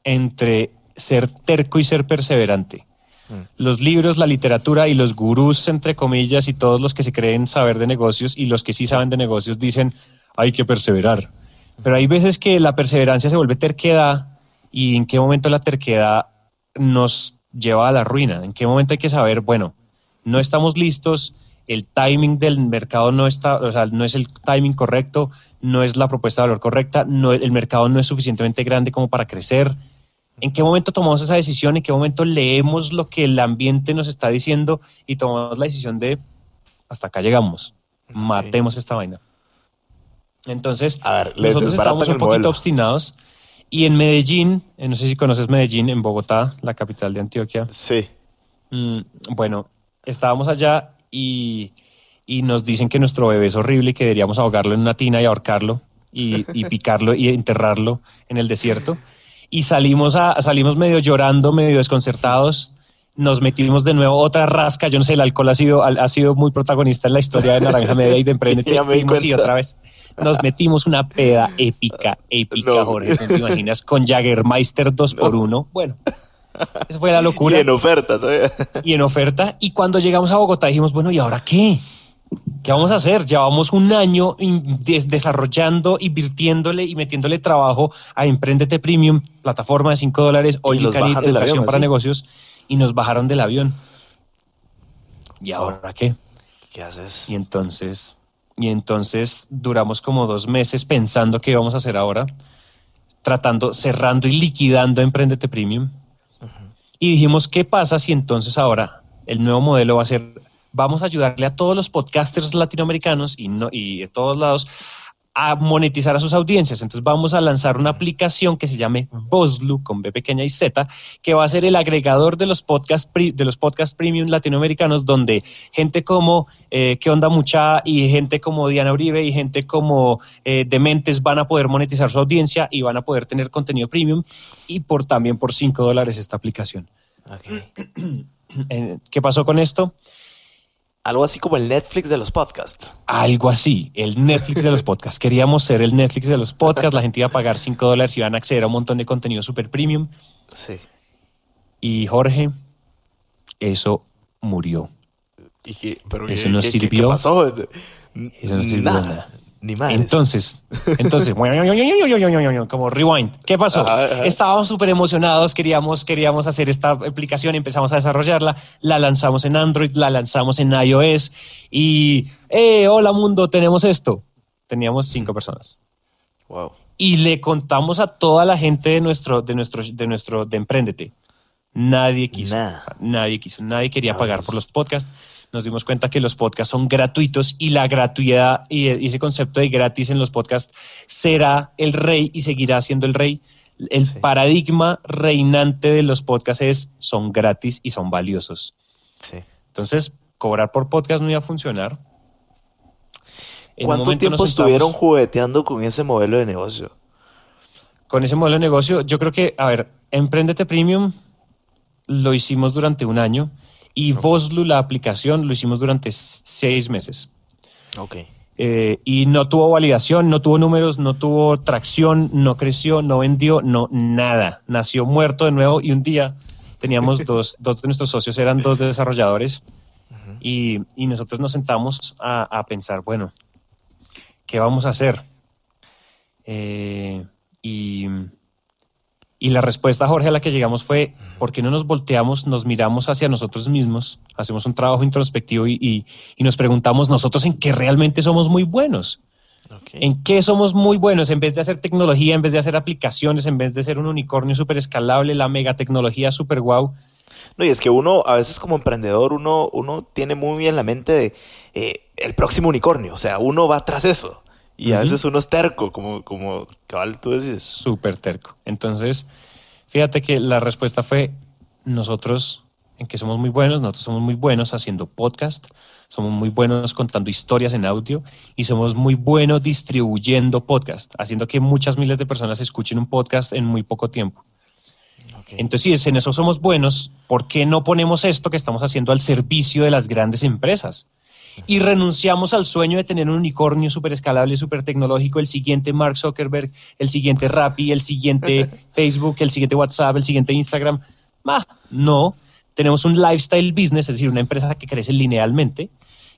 entre ser terco y ser perseverante. Los libros, la literatura y los gurús, entre comillas, y todos los que se creen saber de negocios y los que sí saben de negocios dicen hay que perseverar. Pero hay veces que la perseverancia se vuelve terquedad y en qué momento la terquedad nos lleva a la ruina. En qué momento hay que saber, bueno, no estamos listos, el timing del mercado no está, o sea, no es el timing correcto, no es la propuesta de valor correcta, no, el mercado no es suficientemente grande como para crecer. ¿En qué momento tomamos esa decisión? ¿En qué momento leemos lo que el ambiente nos está diciendo y tomamos la decisión de hasta acá llegamos, matemos esta vaina? Entonces, A ver, nosotros el un poquito modelo. obstinados y en Medellín, eh, no sé si conoces Medellín, en Bogotá, la capital de Antioquia. Sí. Mm, bueno, estábamos allá y, y nos dicen que nuestro bebé es horrible y que deberíamos ahogarlo en una tina y ahorcarlo y, y *laughs* picarlo y enterrarlo en el desierto. Y salimos, a, salimos medio llorando, medio desconcertados. Nos metimos de nuevo otra rasca. Yo no sé, el alcohol ha sido, ha sido muy protagonista en la historia de Naranja Media y de Emprendete. *laughs* Y cuenta. otra vez nos metimos una peda *laughs* épica, épica, No. Jorge. ¿No te imaginas? Con Jagermeister 2 por 1 Bueno, eso fue la Y locura en oferta todavía. y en oferta. Y cuando llegamos a Bogotá dijimos, bueno, ¿y ahora qué? ¿Qué vamos a hacer? Llevamos un año desarrollando, invirtiéndole y metiéndole trabajo a Emprendete Premium, plataforma de 5 dólares, del educación avión, para negocios, y nos bajaron del avión. ¿Y ahora qué? ¿Qué haces? Y entonces, y entonces duramos como dos meses pensando qué íbamos a hacer ahora, tratando, cerrando y liquidando Emprendete Premium. Y dijimos, ¿qué pasa si entonces ahora el nuevo modelo va a ser, vamos a ayudarle a todos los podcasters latinoamericanos y, no, y de todos lados a monetizar a sus audiencias. Entonces vamos a lanzar una aplicación que se llame Boslu con B pequeña y Z, que va a ser el agregador de los podcast pri- de los podcast premium latinoamericanos, donde gente como eh, ¿Qué onda mucha? y gente como Diana Uribe y gente como eh, Dementes van a poder monetizar su audiencia y van a poder tener contenido premium y por también por 5 dólares esta aplicación. Eh, ¿Qué pasó con esto? Algo así como el Netflix de los podcasts. Algo así, el Netflix de los podcasts. Queríamos ser el Netflix de los podcasts, la gente iba a pagar 5 dólares y iban a acceder a un montón de contenido super premium. Sí. Y Jorge, eso murió. ¿Y qué, pero Eso qué- no qué- sirvió. ¿Qué pasó? Eso no sirvió nada. Ni más. Entonces, entonces, *laughs* como rewind. ¿Qué pasó? Ajá, ajá. Estábamos súper emocionados, queríamos, queríamos hacer esta aplicación, empezamos a desarrollarla, la lanzamos en Android, la lanzamos en iOS y, eh, hola mundo, tenemos esto. Teníamos cinco personas. Wow. y le contamos a toda la gente de nuestro, de nuestro, de nuestro, de Emprendete. Nadie quiso. Nadie quiso. Nadie quería Ah, pagar pues. por los podcasts. Nos dimos cuenta que los podcasts son gratuitos y la gratuidad y y ese concepto de gratis en los podcasts será el rey y seguirá siendo el rey. El Sí. paradigma reinante de los podcasts es son gratis y son valiosos. Sí. Entonces, cobrar por podcast no iba a funcionar. En ¿Cuánto tiempo estuvieron jugueteando con ese modelo de negocio? con ese modelo de negocio, yo creo que, a ver, Emprendete Premium lo hicimos durante un año y Voslu, la aplicación, lo hicimos durante seis meses. Ok. Eh, y no tuvo validación, no tuvo números, no tuvo tracción, no creció, no vendió, no nada. Nació muerto de nuevo y un día teníamos *laughs* dos, dos de nuestros socios, eran dos desarrolladores y, y nosotros nos sentamos a, a pensar, bueno, ¿qué vamos a hacer? Eh, y, y la respuesta, Jorge, a la que llegamos fue, ¿por qué no nos volteamos, nos miramos hacia nosotros mismos, hacemos un trabajo introspectivo y, y- y nos preguntamos nosotros en qué realmente somos muy buenos? ¿En qué somos muy buenos? En vez de hacer tecnología, en vez de hacer aplicaciones, en vez de ser un unicornio súper escalable, la megatecnología súper guau. No, y es que uno, a veces como emprendedor, uno, uno tiene muy bien la mente de eh, el próximo unicornio. O sea, uno va tras eso. Y a Ujú. veces uno es terco, como, como cabal tú decís. súper terco. Entonces, fíjate que la respuesta fue nosotros en que somos muy buenos, nosotros somos muy buenos haciendo podcast, somos muy buenos contando historias en audio y somos muy buenos distribuyendo podcast, haciendo que muchas miles de personas escuchen un podcast en muy poco tiempo. Entonces, si en eso somos buenos, ¿por qué no ponemos esto que estamos haciendo al servicio de las grandes empresas? Y renunciamos al sueño de tener un unicornio súper escalable, súper tecnológico, el siguiente Mark Zuckerberg, el siguiente Rappi, el siguiente *laughs* Facebook, el siguiente WhatsApp, el siguiente Instagram. No, tenemos un lifestyle business, es decir, una empresa que crece linealmente,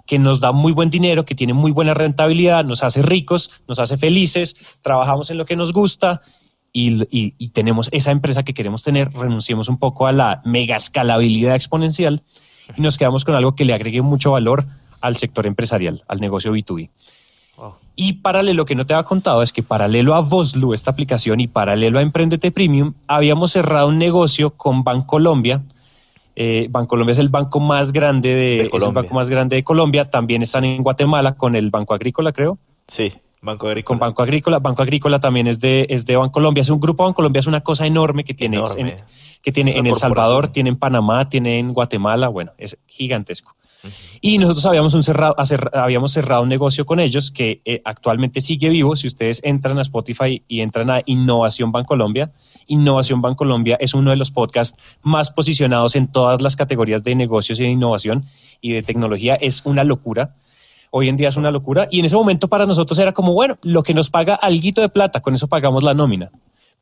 que nos da muy buen dinero, que tiene muy buena rentabilidad, nos hace ricos, nos hace felices, trabajamos en lo que nos gusta y, y- y tenemos esa empresa que queremos tener, renunciemos un poco a la mega escalabilidad exponencial y nos quedamos con algo que le agregue mucho valor al sector empresarial, al negocio B2B. Wow. Y paralelo, que no te había contado, es que paralelo a Voslu, esta aplicación, y paralelo a Emprendete Premium, habíamos cerrado un negocio con Bancolombia. Eh, Bancolombia es el banco más grande de, De es el Colombia. banco más grande de Colombia. También están en Guatemala con el Banco Agrícola, creo. Sí, Banco Con Agrícola. Banco Agrícola. Banco Agrícola también es de, es de Bancolombia. Es un grupo Bancolombia, es una cosa enorme que tiene, Enorme. en, que tiene en El Salvador, tiene en Panamá, tiene en Guatemala. Bueno, es gigantesco. Y nosotros habíamos, un cerrado, habíamos cerrado un negocio con ellos que eh, actualmente sigue vivo. Si ustedes entran a Spotify y entran a Innovación Bancolombia, Innovación Bancolombia es uno de los podcasts más posicionados en todas las categorías de negocios y de innovación y de tecnología. Es una locura. Hoy en día es una locura. Y en ese momento para nosotros era como, bueno, lo que nos paga alguito de plata, con eso pagamos la nómina.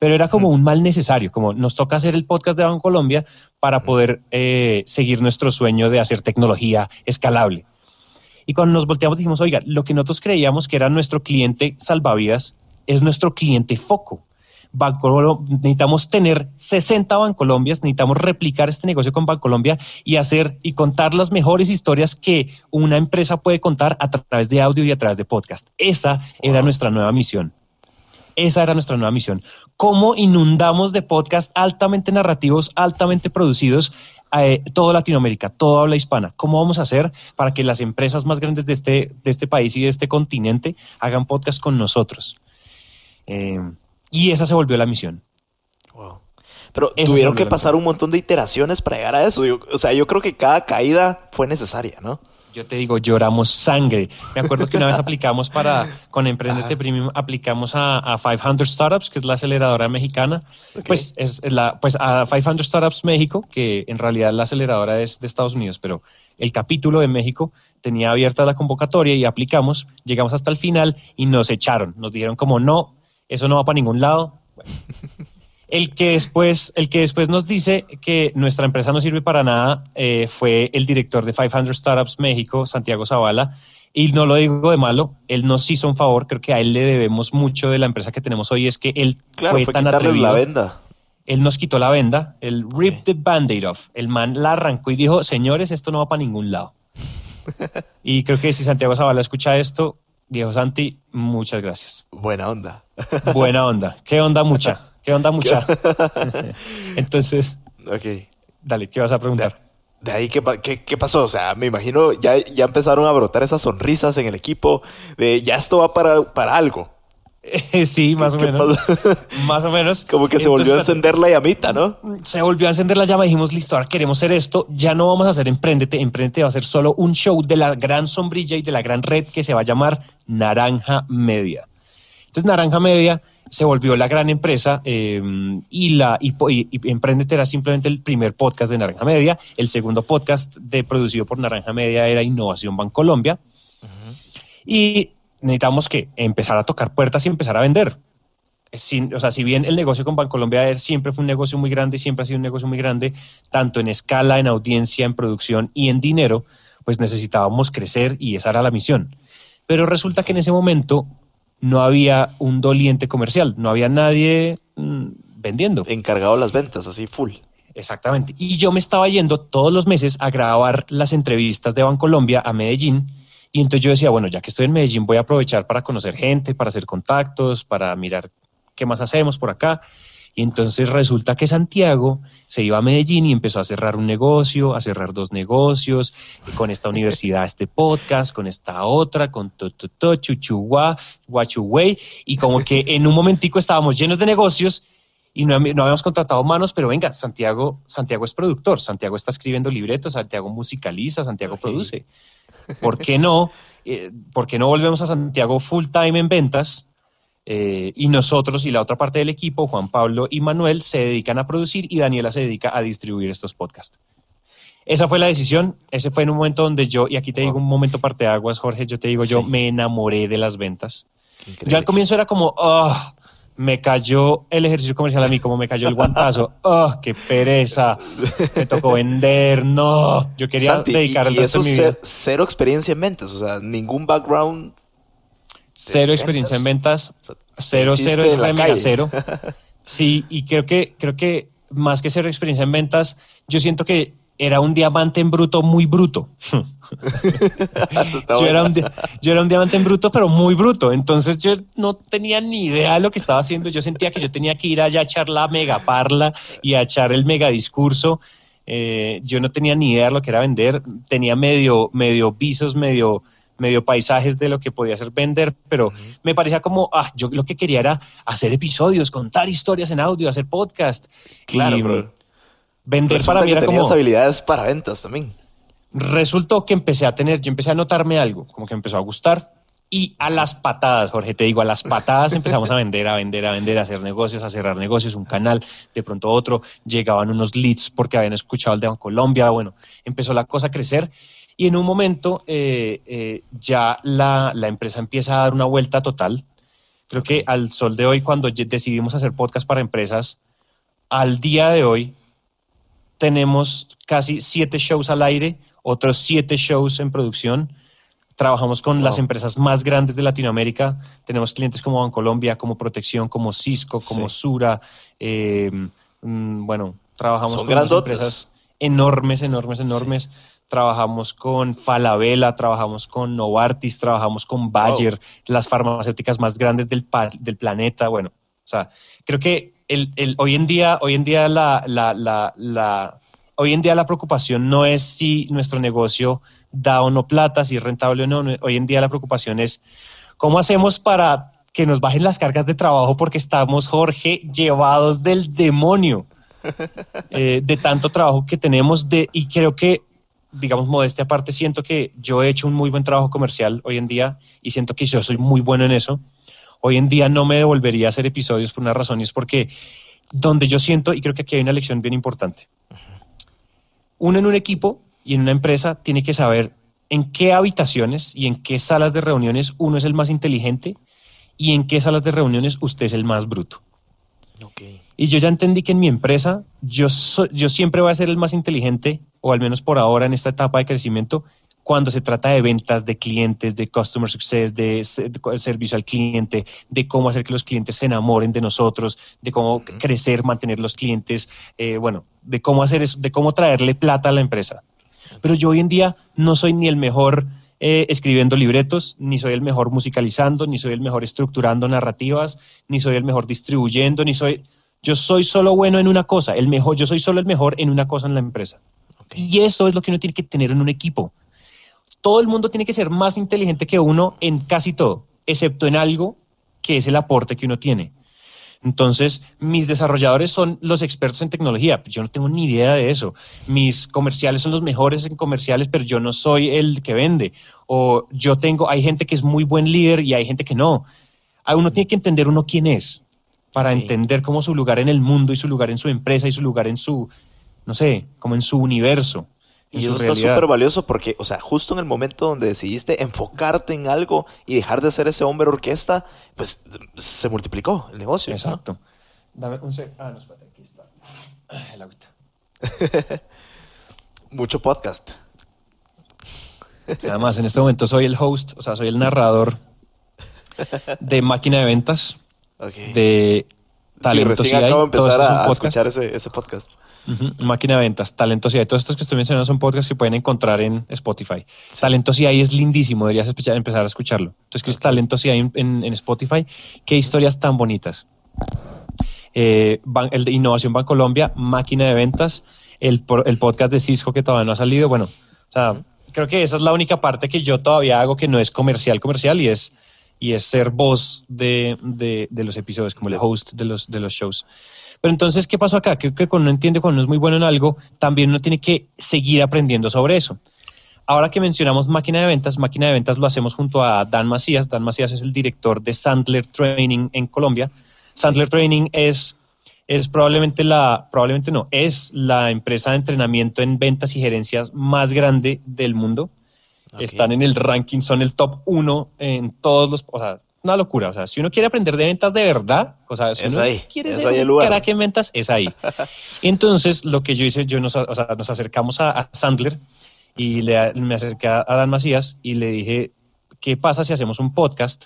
Pero era como un mal necesario, como nos toca hacer el podcast de Bancolombia para poder eh, seguir nuestro sueño de hacer tecnología escalable. Y cuando nos volteamos dijimos, oiga, lo que nosotros creíamos que era nuestro cliente salvavidas es nuestro cliente foco. Bancolo- necesitamos tener 60 Bancolombias, necesitamos replicar este negocio con Bancolombia y hacer y contar las mejores historias que una empresa puede contar a través de audio y a través de podcast. Esa era nuestra nueva misión. Esa era nuestra nueva misión. ¿Cómo inundamos de podcast altamente narrativos, altamente producidos eh, toda Latinoamérica, toda habla hispana? ¿Cómo vamos a hacer para que las empresas más grandes de este, de este país y de este continente hagan podcast con nosotros? Eh, y esa se volvió la misión. Wow. Pero Esa tuvieron que pasar un montón de iteraciones para llegar a eso. Yo- o sea, yo creo que cada caída fue necesaria, ¿no? Yo te digo, lloramos sangre. Me acuerdo que una vez *laughs* aplicamos para, con Emprendete Ajá. Premium, aplicamos a, a 500 Startups, que es la aceleradora mexicana. Ok. Pues, es la, pues a 500 Startups México, que en realidad la aceleradora es de Estados Unidos, pero el capítulo de México tenía abierta la convocatoria y aplicamos, llegamos hasta el final y nos echaron. Nos dijeron como, no, eso no va para ningún lado. Bueno. *laughs* El que después, el que después nos dice que nuestra empresa no sirve para nada eh, fue el director de 500 Startups México, Santiago Zavala. Y no lo digo de malo, él nos hizo un favor, creo que a él le debemos mucho de la empresa que tenemos hoy, es que él Claro, fue, fue tan atrevido. la venda. Él nos quitó la venda, el rip the band-aid off. El man la arrancó y dijo, señores, esto no va para ningún lado. *laughs* y creo que si Santiago Zavala escucha esto, viejo Santi, muchas gracias. Buena onda. Buena onda. ¿Qué onda *laughs* mucha? ¿Qué onda mucha? *laughs* Entonces, Ok. dale, ¿qué vas a preguntar? de ahí, ¿qué, qué, qué pasó? O sea, me imagino ya, ya empezaron a brotar esas sonrisas en el equipo de ya esto va para, para algo. *laughs* sí, más o ¿Qué menos. pasó? *laughs* Más o menos. Como que se volvió a encender la llamita, ¿no? se volvió a encender la llama, dijimos, listo, ahora queremos hacer esto, ya no vamos a hacer Emprendete, Emprendete va a ser solo un show de la gran sombrilla y de la gran red que se va a llamar Naranja Media. Entonces Naranja Media se volvió la gran empresa eh, y, la, y, y- Emprendete era simplemente el primer podcast de Naranja Media, el segundo podcast de, producido por Naranja Media era Innovación Bancolombia. Y necesitamos que empezar a tocar puertas y empezar a vender. Sin- o sea, si bien el negocio con Bancolombia es- siempre fue un negocio muy grande, siempre ha sido un negocio muy grande, tanto en escala, en audiencia, en producción y en dinero, pues necesitábamos crecer y esa era la misión. Pero resulta que en ese momento no había un doliente comercial, no había nadie mm, vendiendo. Encargado las ventas, así full. Exactamente. Y yo me estaba yendo todos los meses a grabar las entrevistas de Bancolombia a Medellín. Y entonces yo decía, bueno, ya que estoy en Medellín, voy a aprovechar para conocer gente, para hacer contactos, para mirar qué más hacemos por acá. Y entonces resulta que Santiago se iba a Medellín y empezó a cerrar un negocio, a cerrar dos negocios, con esta universidad, este podcast, con esta otra, con Tototo, Chuchuá, Guachuwey, y como que en un momentico estábamos llenos de negocios y no, no habíamos contratado manos, pero venga, Santiago, Santiago es productor, Santiago está escribiendo libretos, Santiago musicaliza, Santiago produce. ¿Por qué no? Eh, ¿Por qué no volvemos a Santiago full time en ventas? Eh, y nosotros y la otra parte del equipo, Juan Pablo y Manuel, se dedican a producir y Daniela se dedica a distribuir estos podcasts. Esa fue la decisión. Ese fue en un momento donde yo, y aquí te digo un momento parte de aguas, Jorge, yo te digo, yo me enamoré de las ventas. Increíble. Yo al comienzo era como, "Ah, me cayó el ejercicio comercial a mí, como me cayó el guantazo. ¡Oh, *laughs* qué pereza! Me tocó vender, no. Yo quería Santi, dedicar el y, y resto eso de mi vida. ce- cero experiencia en ventas, o sea, ningún background. Cero experiencia en ventas, cero, cero es mega cero. *laughs* Sí, y creo que, creo que más que cero experiencia en ventas, yo siento que era un diamante en bruto muy bruto. *laughs* Yo, era un, yo era un diamante en bruto, pero muy bruto. Entonces yo no tenía ni idea de lo que estaba haciendo. Yo sentía que yo tenía que ir allá a echar la mega parla y a echar el mega discurso. Eh, yo no tenía ni idea de lo que era vender. Tenía medio, medio visos, medio, medio paisajes de lo que podía ser vender, pero me parecía como, ah, yo lo que quería era hacer episodios, contar historias en audio, hacer podcast. Claro, Y bro. Vender Resulta para mí que era tenías como habilidades para ventas también. resultó que empecé a tener, yo empecé a notarme algo, como que empezó a gustar. Y a las patadas, Jorge, te digo, a las patadas empezamos a vender, a vender, a vender, a hacer negocios, a cerrar negocios, un canal, de pronto otro, llegaban unos leads porque habían escuchado el de Colombia, bueno, empezó la cosa a crecer y en un momento eh, eh, ya la, la empresa empieza a dar una vuelta total. Creo que al sol de hoy, cuando decidimos hacer podcast para empresas, al día de hoy tenemos casi siete shows al aire, otros siete shows en producción. Trabajamos con Wow. las empresas más grandes de Latinoamérica. Tenemos clientes como Bancolombia, como Protección, como Cisco, como Sí. Sura. eh, mm, bueno, trabajamos Son con grandotes. empresas enormes, enormes, enormes. Trabajamos con Falabella, trabajamos con Novartis, trabajamos con Bayer, las farmacéuticas más grandes del, del planeta. Bueno, o sea, creo que el, el- hoy en día, hoy en día la, la, la, la- hoy en día la preocupación no es si nuestro negocio da o no plata, si es rentable o no. Hoy en día la preocupación es cómo hacemos para que nos bajen las cargas de trabajo porque estamos, Jorge, llevados del demonio *laughs* eh, de tanto trabajo que tenemos de, y creo que, digamos, modestia aparte, siento que yo he hecho un muy buen trabajo comercial hoy en día y siento que yo soy muy bueno en eso. Hoy en día no me devolvería a hacer episodios por una razón y es porque donde yo siento, y creo que aquí hay una lección bien importante, uno en un equipo y en una empresa tiene que saber en qué habitaciones y en qué salas de reuniones uno es el más inteligente y en qué salas de reuniones usted es el más bruto. Y yo ya entendí que en mi empresa yo, so- yo siempre voy a ser el más inteligente, o al menos por ahora en esta etapa de crecimiento, cuando se trata de ventas, de clientes, de customer success, de, servicio al cliente, de cómo hacer que los clientes se enamoren de nosotros, de cómo crecer, mantener los clientes, eh, bueno, de cómo hacer eso, de cómo traerle plata a la empresa. Pero yo hoy en día no soy ni el mejor eh, escribiendo libretos, ni soy el mejor musicalizando, ni soy el mejor estructurando narrativas, ni soy el mejor distribuyendo, ni soy... Yo soy solo bueno en una cosa, el mejor, yo soy solo el mejor en una cosa en la empresa. Y eso es lo que uno tiene que tener en un equipo. Todo el mundo tiene que ser más inteligente que uno en casi todo, excepto en algo que es el aporte que uno tiene. Entonces, mis desarrolladores son los expertos en tecnología. Yo no tengo ni idea de eso. Mis comerciales son los mejores en comerciales, pero yo no soy el que vende. O yo tengo, hay gente que es muy buen líder y hay gente que no. A uno tiene que entender uno quién es para entender cómo su lugar en el mundo y su lugar en su empresa y su lugar en su, no sé, como en su universo. Y eso está súper valioso porque, o sea, justo en el momento donde decidiste enfocarte en algo y dejar de ser ese hombre orquesta, pues se multiplicó el negocio. ¿no? Exacto. Dame un sec. Ah, no, espérate, aquí está. Ah, El agüita. *laughs* Mucho podcast. Además, en este momento soy el host, o sea, soy el narrador de máquina de ventas, Ok. de sí, talentos recién y acabo de empezar a, escuchar ese, ese podcast. Máquina de ventas, Talentos y Todos estos que estoy mencionando son podcasts que pueden encontrar en Spotify. Talentos y es lindísimo, deberías empezar a escucharlo. Entonces, que es Talentos y en, en, en Spotify. Qué historias tan bonitas. Eh, Ban- el de Innovación Bancolombia, Máquina de Ventas, el, el podcast de Cisco que todavía no ha salido. Bueno, o sea, creo que esa es la única parte que yo todavía hago que no es comercial, comercial y es, y es ser voz de, de, de los episodios, como el host de los, de los shows. Pero entonces, ¿qué pasó acá? Que, que cuando uno entiende, cuando uno es muy bueno en algo, también uno tiene que seguir aprendiendo sobre eso. Ahora que mencionamos máquina de ventas, máquina de ventas lo hacemos junto a Dan Macías. Dan Macías es el director de Sandler Training en Colombia. Sandler Training es, es probablemente la, probablemente no, es la empresa de entrenamiento en ventas y gerencias más grande del mundo. Están en el ranking, son el top uno en todos los, o sea, una locura. O sea, si uno quiere aprender de ventas de verdad, o sea, si Es uno ahí, quiere es ser ahí un crack en ventas, es ahí. *laughs* Entonces, lo que yo hice, yo nos, o sea, nos acercamos a, a Sandler y le, me acerqué a Dan Macías y le dije, ¿qué pasa si hacemos un podcast?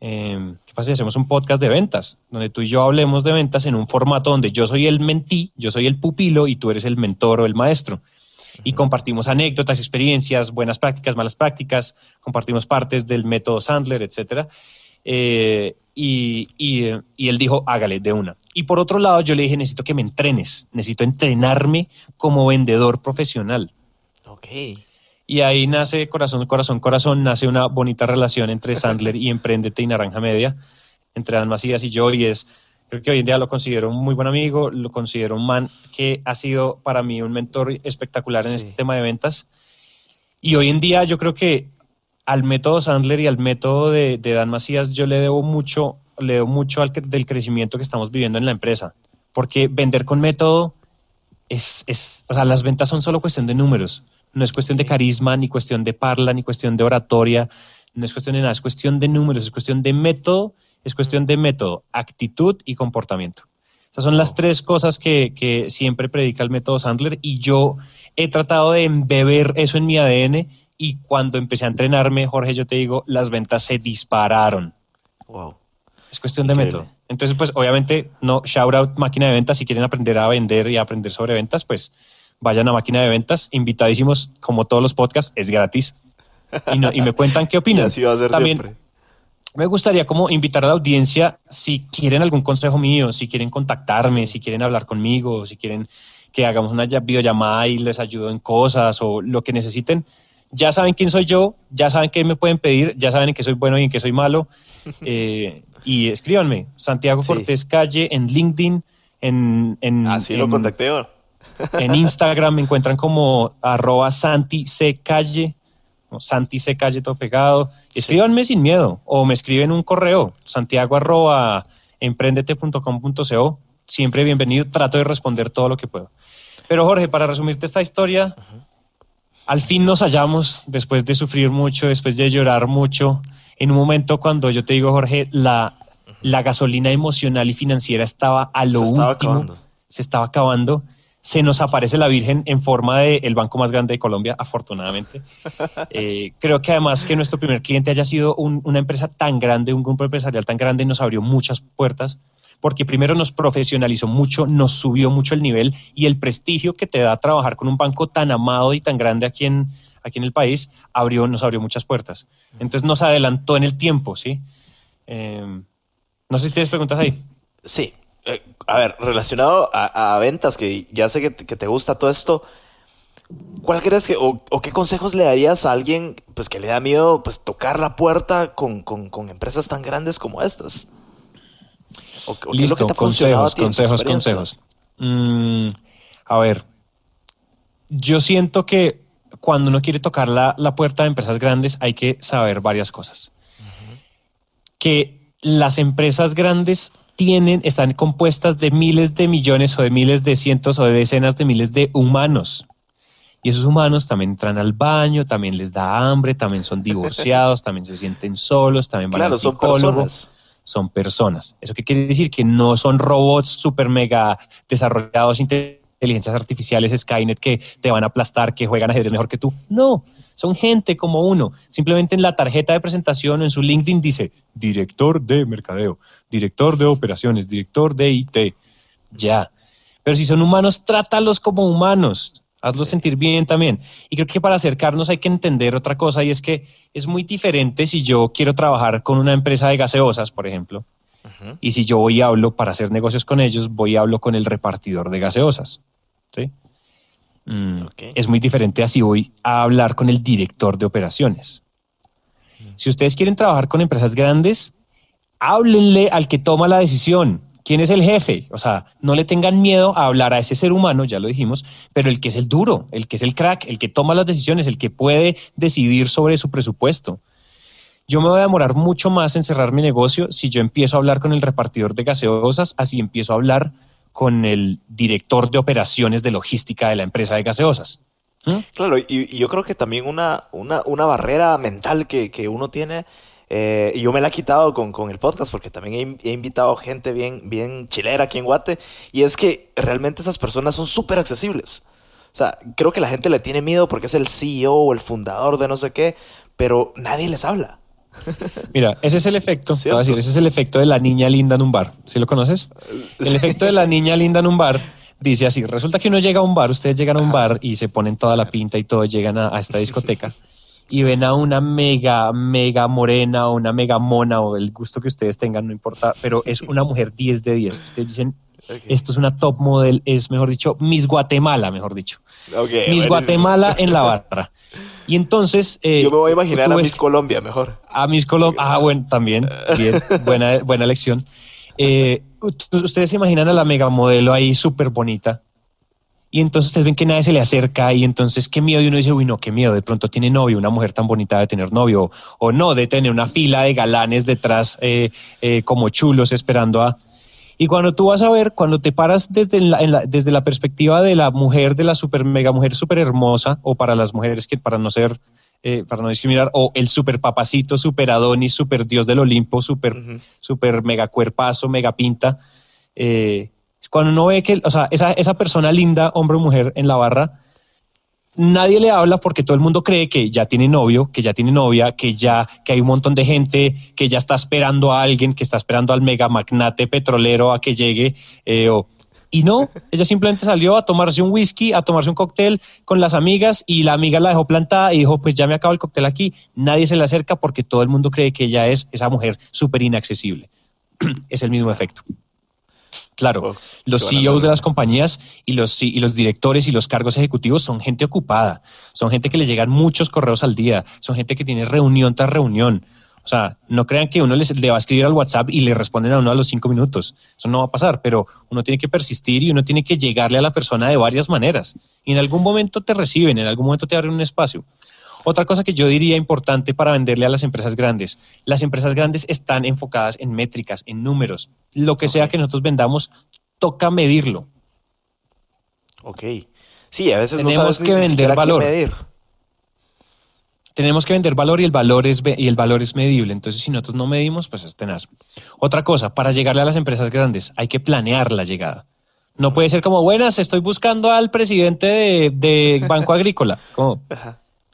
Eh, ¿Qué pasa si hacemos un podcast de ventas? Donde tú y yo hablemos de ventas en un formato donde yo soy el mentí, yo soy el pupilo y tú eres el mentor o el maestro. Y compartimos anécdotas, experiencias, buenas prácticas, malas prácticas, compartimos partes del método Sandler, etcétera. Eh, y, y, eh, y él dijo, hágale de una. Y por otro lado, yo le dije, necesito que me entrenes, necesito entrenarme como vendedor profesional. Ok. Y ahí nace corazón, corazón, corazón, nace una bonita relación entre Sandler y Emprendete y Naranja Media, entre Dan Macías y yo, y es, creo que hoy en día lo considero un muy buen amigo, lo considero un man que ha sido para mí un mentor espectacular en Sí. este tema de ventas. Y hoy en día yo creo que al método Sandler y al método de, de Dan Macías yo le debo mucho, le debo mucho al, del crecimiento que estamos viviendo en la empresa, porque vender con método es, es, o sea, las ventas son solo cuestión de números. No es cuestión de carisma, ni cuestión de parla, ni cuestión de oratoria, no es cuestión de nada, es cuestión de números, es cuestión de método, es cuestión de método, actitud y comportamiento. Esas son las tres cosas que, que siempre predica el método Sandler y yo he tratado de embeber eso en mi ADN y cuando empecé a entrenarme, Jorge, yo te digo, las ventas se dispararon. Wow. Es cuestión de Increíble. método. Entonces, pues obviamente, no, shout out máquina de ventas. Si quieren aprender a vender y aprender sobre ventas, pues vayan a máquina de ventas. Invitadísimos, como todos los podcasts, es gratis. Y, no- y me cuentan qué *laughs* Y opinan. así va a ser También siempre. Me gustaría como invitar a la audiencia, si quieren algún consejo mío, si quieren contactarme, si quieren hablar conmigo, si quieren que hagamos una videollamada y les ayudo en cosas o lo que necesiten. Ya saben quién soy yo, ya saben qué me pueden pedir, ya saben en qué soy bueno y en qué soy malo. *laughs* Eh, y escríbanme, Santiago Sí. Cortés Calle en LinkedIn, en, en, Así lo contacté. en Instagram me encuentran como arroba Santi C. Calle, Santi C. Calle todo pegado. Escríbanme sin miedo o me escriben un correo, santiago arroba emprendete.com.co. Siempre bienvenido, trato de responder todo lo que puedo. Pero Jorge, para resumirte esta historia, al fin nos hallamos después de sufrir mucho, después de llorar mucho, en un momento cuando yo te digo, Jorge, la, la gasolina emocional y financiera estaba a lo Se estaba último, acabando. se estaba acabando. Se nos aparece la Virgen en forma de el banco más grande de Colombia, afortunadamente. *laughs* Eh, creo que además que nuestro primer cliente haya sido un- una empresa tan grande, un grupo empresarial tan grande, nos abrió muchas puertas, porque primero nos profesionalizó mucho, nos subió mucho el nivel y el prestigio que te da trabajar con un banco tan amado y tan grande aquí en, aquí en el país, abrió, nos abrió muchas puertas. Entonces nos adelantó en el tiempo, ¿sí? Eh, no sé si tienes preguntas ahí. Sí. Eh, a ver, relacionado a, a ventas, que ya sé que, te- que te gusta todo esto, ¿cuál crees que, o, o qué consejos le darías a alguien pues, que le da miedo pues, tocar la puerta con, con- con empresas tan grandes como estas? ¿O, o qué es lo que te consejos, ti consejos, consejos. Mm, a ver, yo siento que cuando uno quiere tocar la, la puerta de empresas grandes hay que saber varias cosas. Que las empresas grandes tienen, están compuestas de miles de millones o de miles de cientos o de decenas de miles de humanos. Y esos humanos también entran al baño, también les da hambre, también son divorciados, *laughs* también se sienten solos, también van Claro, al son psicólogo personas. son personas. ¿Eso qué quiere decir? Que no son robots super mega desarrollados, inteligencias artificiales, Skynet, que te van a aplastar, que juegan ajedrez mejor que tú. No, son gente como uno. Simplemente en la tarjeta de presentación o en su LinkedIn dice director de mercadeo, director de operaciones, director de IT. Ya. Pero si son humanos, trátalos como humanos. Hazlos sentir bien también. Y creo que para acercarnos hay que entender otra cosa y es que es muy diferente si yo quiero trabajar con una empresa de gaseosas, por ejemplo, y si yo voy y hablo para hacer negocios con ellos, voy y hablo con el repartidor de gaseosas. ¿sí? Mm. Es muy diferente a si voy a hablar con el director de operaciones. Si ustedes quieren trabajar con empresas grandes, háblenle al que toma la decisión. ¿Quién es el jefe? O sea, no le tengan miedo a hablar a ese ser humano, ya lo dijimos, pero el que es el duro, el que es el crack, el que toma las decisiones, el que puede decidir sobre su presupuesto. Yo me voy a demorar mucho más en cerrar mi negocio si yo empiezo a hablar con el repartidor de gaseosas, así empiezo a hablar con el director de operaciones de logística de la empresa de gaseosas. ¿Mm? Claro, y, yo creo que también una, una, una barrera mental que, que uno tiene Eh, y yo me la he quitado con, con el podcast porque también he, he, invitado gente bien, bien chilera aquí en Guate. Y es que realmente esas personas son súper accesibles. O sea, creo que la gente le tiene miedo porque es el CEO o el fundador de no sé qué, pero nadie les habla. Mira, ese es el efecto, te voy a decir, ese es el efecto de la niña linda en un bar. ¿Sí lo conoces? El efecto de la niña linda en un bar dice así, resulta que uno llega a un bar, ustedes llegan a un bar y se ponen toda la pinta y todo, llegan a, a esta discoteca y ven a una mega, mega morena o una mega mona o el gusto que ustedes tengan, no importa, pero es una mujer 10 de 10. Ustedes dicen, okay. esto es una top model, es mejor dicho, Miss Guatemala, mejor dicho. Okay, Miss Guatemala en la barra. Y entonces... Eh, Yo me voy a imaginar a Miss Colombia mejor. A Miss Colombia, ah, bueno, también, bien, buena, buena elección. Eh, ustedes se imaginan a la mega modelo ahí súper bonita, y entonces ustedes ven que nadie se le acerca y entonces qué miedo y uno dice, uy, no, qué miedo, de pronto tiene novio, una mujer tan bonita de tener novio o no, de tener una fila de galanes detrás eh, eh, como chulos esperando a... Y cuando tú vas a ver, cuando te paras desde la, la, desde la perspectiva de la mujer, de la super mega mujer súper hermosa, o para las mujeres que para no ser, eh, para no discriminar, o el super papacito, super Adonis, super dios del Olimpo, super, uh -huh. super mega cuerpazo, mega pinta, eh, cuando uno ve que, o sea, esa, esa persona linda, hombre o mujer, en la barra, nadie le habla porque todo el mundo cree que ya tiene novio, que ya tiene novia, que ya, que hay un montón de gente que ya está esperando a alguien, que está esperando al mega magnate petrolero a que llegue, eh, y no, ella simplemente salió a tomarse un whisky, a tomarse un cóctel con las amigas y la amiga la dejó plantada y dijo, pues ya me acabo el cóctel aquí. Nadie se le acerca porque todo el mundo cree que ella es esa mujer súper inaccesible. *clears throat* es el mismo efecto. Claro, oh, los CEOs de las compañías y los, y los directores y los cargos ejecutivos son gente ocupada, son gente que le llegan muchos correos al día, son gente que tiene reunión tras reunión. O sea, no crean que uno les, le va a escribir al WhatsApp y le responden a uno a los cinco minutos. Eso no va a pasar, pero uno tiene que persistir y uno tiene que llegarle a la persona de varias maneras. Y en algún momento te reciben, en algún momento te abren un espacio. Otra cosa que yo diría importante para venderle a las empresas grandes, las empresas grandes están enfocadas en métricas, en números. Lo que okay. sea que nosotros vendamos, toca medirlo. Ok. Sí, a veces tenemos no sabes que ni, vender valor. medir. Tenemos que vender valor y el valor es y el valor es medible. Entonces, si nosotros no medimos, pues es tenaz. Otra cosa, para llegarle a las empresas grandes, hay que planear la llegada. No puede ser como, buenas, estoy buscando al presidente de, de Banco *laughs* Agrícola. Como,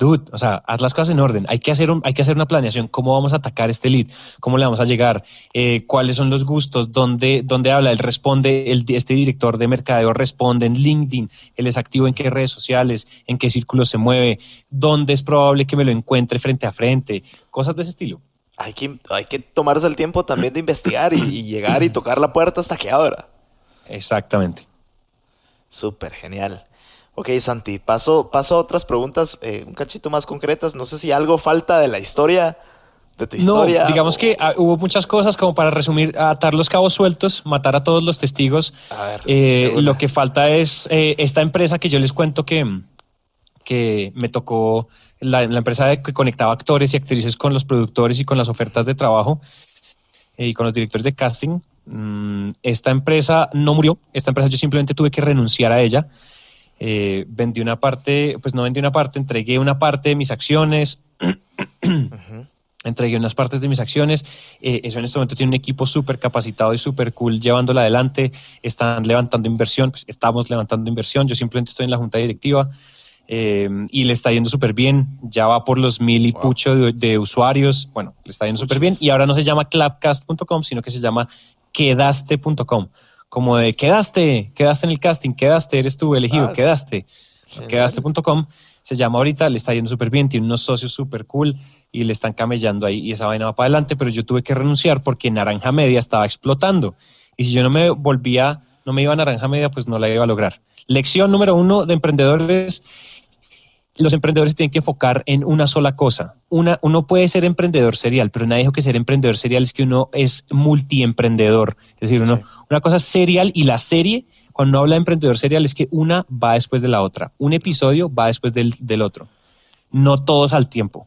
dude, o sea, haz las cosas en orden. Hay que hacer, un, hay que hacer una planeación. ¿Cómo vamos a atacar este lead? ¿Cómo le vamos a llegar? Eh, ¿Cuáles son los gustos? ¿Dónde, dónde habla? Él responde, el, este director de mercadeo responde en LinkedIn. Él es activo en qué redes sociales, en qué círculos se mueve, dónde es probable que me lo encuentre frente a frente. Cosas de ese estilo. Hay que, hay que tomarse el tiempo también de investigar y, y llegar y tocar la puerta hasta que abra. Exactamente. Súper genial. Ok, Santi, paso, paso a otras preguntas eh, un cachito más concretas. No sé si algo falta de la historia, de tu historia. No, digamos o... que uh, hubo muchas cosas como para resumir, atar los cabos sueltos, matar a todos los testigos. A ver, eh, lo que falta es eh, esta empresa que yo les cuento que, que me tocó, la, la, empresa que conectaba actores y actrices con los productores y con las ofertas de trabajo eh, y con los directores de casting. Mm, esta empresa no murió, esta empresa yo simplemente tuve que renunciar a ella. Eh, vendí una parte, pues no vendí una parte, entregué una parte de mis acciones, uh -huh. entregué unas partes de mis acciones. Eh, eso en este momento tiene un equipo súper capacitado y súper cool llevándola adelante. Están levantando inversión, pues estamos levantando inversión. Yo simplemente estoy en la junta directiva eh, y le está yendo súper bien. Ya va por los mil y wow. pucho de, de, usuarios. Bueno, le está yendo súper bien. Y ahora no se llama clapcast.com, sino que se llama quedaste.com como de quedaste, quedaste en el casting, quedaste, eres tú elegido, ah, quedaste. Quedaste.com se llama ahorita, le está yendo súper bien, tiene unos socios súper cool y le están camellando ahí y esa vaina va para adelante, pero yo tuve que renunciar porque Naranja Media estaba explotando. Y si yo no me volvía, no me iba a Naranja Media, pues no la iba a lograr. Lección número uno de emprendedores los emprendedores tienen que enfocar en una sola cosa. Una, uno puede ser emprendedor serial, pero nadie dijo que ser emprendedor serial es que uno es multiemprendedor. Es decir, uno, sí. una cosa serial y la serie, cuando uno habla de emprendedor serial, es que una va después de la otra. Un episodio va después del, del otro. No todos al tiempo.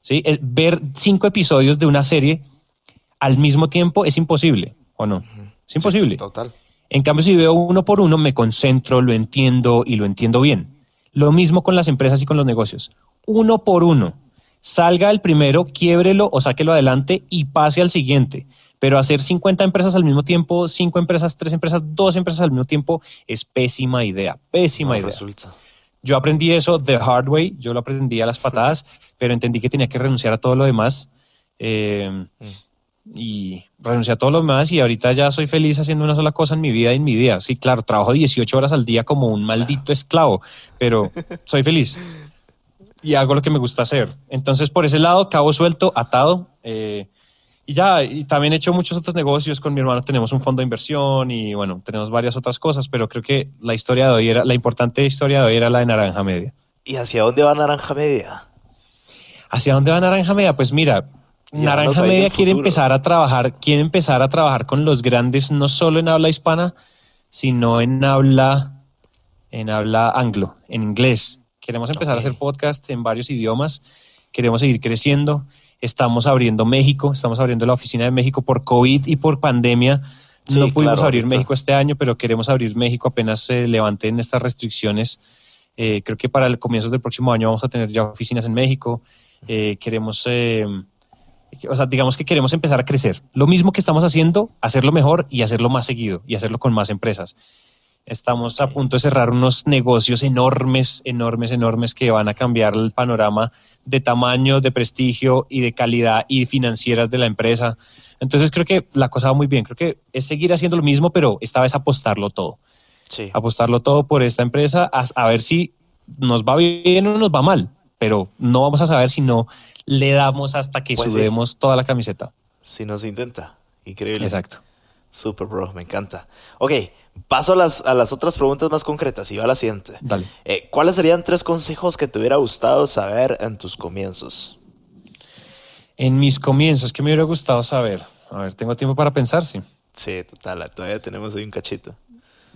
¿sí? Es ver cinco episodios de una serie al mismo tiempo es imposible, ¿o no? Es imposible. Sí, total. En cambio, si veo uno por uno, me concentro, lo entiendo y lo entiendo bien. Lo mismo con las empresas y con los negocios. Uno por uno. salga el primero, quiébrelo o sáquelo adelante y pase al siguiente. Pero hacer 50 empresas al mismo tiempo, 5 empresas, 3 empresas, 2 empresas al mismo tiempo es pésima idea, pésima No idea. resulta. Yo aprendí eso the hard way, yo lo aprendí a las patadas, pero entendí que tenía que renunciar a todo lo demás. eh, y renuncié a todo lo demás y ahorita ya soy feliz haciendo una sola cosa en mi vida y en mi día. Sí, claro, trabajo 18 horas al día como un maldito esclavo, pero *laughs* soy feliz y hago lo que me gusta hacer. Entonces, por ese lado, cabo suelto, atado. eh, y ya, y también he hecho muchos otros negocios con mi hermano. Tenemos un fondo de inversión y bueno, tenemos varias otras cosas, pero creo que la historia de hoy era, la importante historia de hoy era la de Naranja Media. ¿Y hacia dónde va Naranja Media? ¿Hacia dónde va Naranja Media? Pues mira, Naranja Media quiere futuro. empezar a trabajar, quiere empezar a trabajar con los grandes, no solo en habla hispana, sino en habla, en habla anglo, en inglés. Queremos empezar a hacer podcast en varios idiomas, queremos seguir creciendo. Estamos abriendo México, estamos abriendo la oficina de México por COVID y por pandemia. Sí, no pudimos claro, abrir ahorita. México este año, pero queremos abrir México apenas se levanten estas restricciones. Eh, creo que para el comienzo del próximo año vamos a tener ya oficinas en México. Eh, queremos, eh, o sea, digamos que queremos empezar a crecer. Lo mismo que estamos haciendo, hacerlo mejor y hacerlo más seguido y hacerlo con más empresas. Estamos a punto de cerrar unos negocios enormes, enormes, enormes que van a cambiar el panorama de tamaño, de prestigio y de calidad y financieras de la empresa. Entonces creo que la cosa va muy bien. Creo que es seguir haciendo lo mismo, pero esta vez apostarlo todo. Sí. Apostarlo todo por esta empresa a, a ver si nos va bien o nos va mal. Pero no vamos a saber si no le damos hasta que Pues sí. toda la camiseta. Si no se intenta. Increíble. Exacto. Super, bro. Me encanta. Ok, paso a las, a las otras preguntas más concretas y va a la siguiente. Dale. Eh, ¿Cuáles serían tres consejos que te hubiera gustado saber en tus comienzos? En mis comienzos, ¿qué me hubiera gustado saber? A ver, tengo tiempo para pensar, sí. Sí, total. Todavía tenemos ahí un cachito.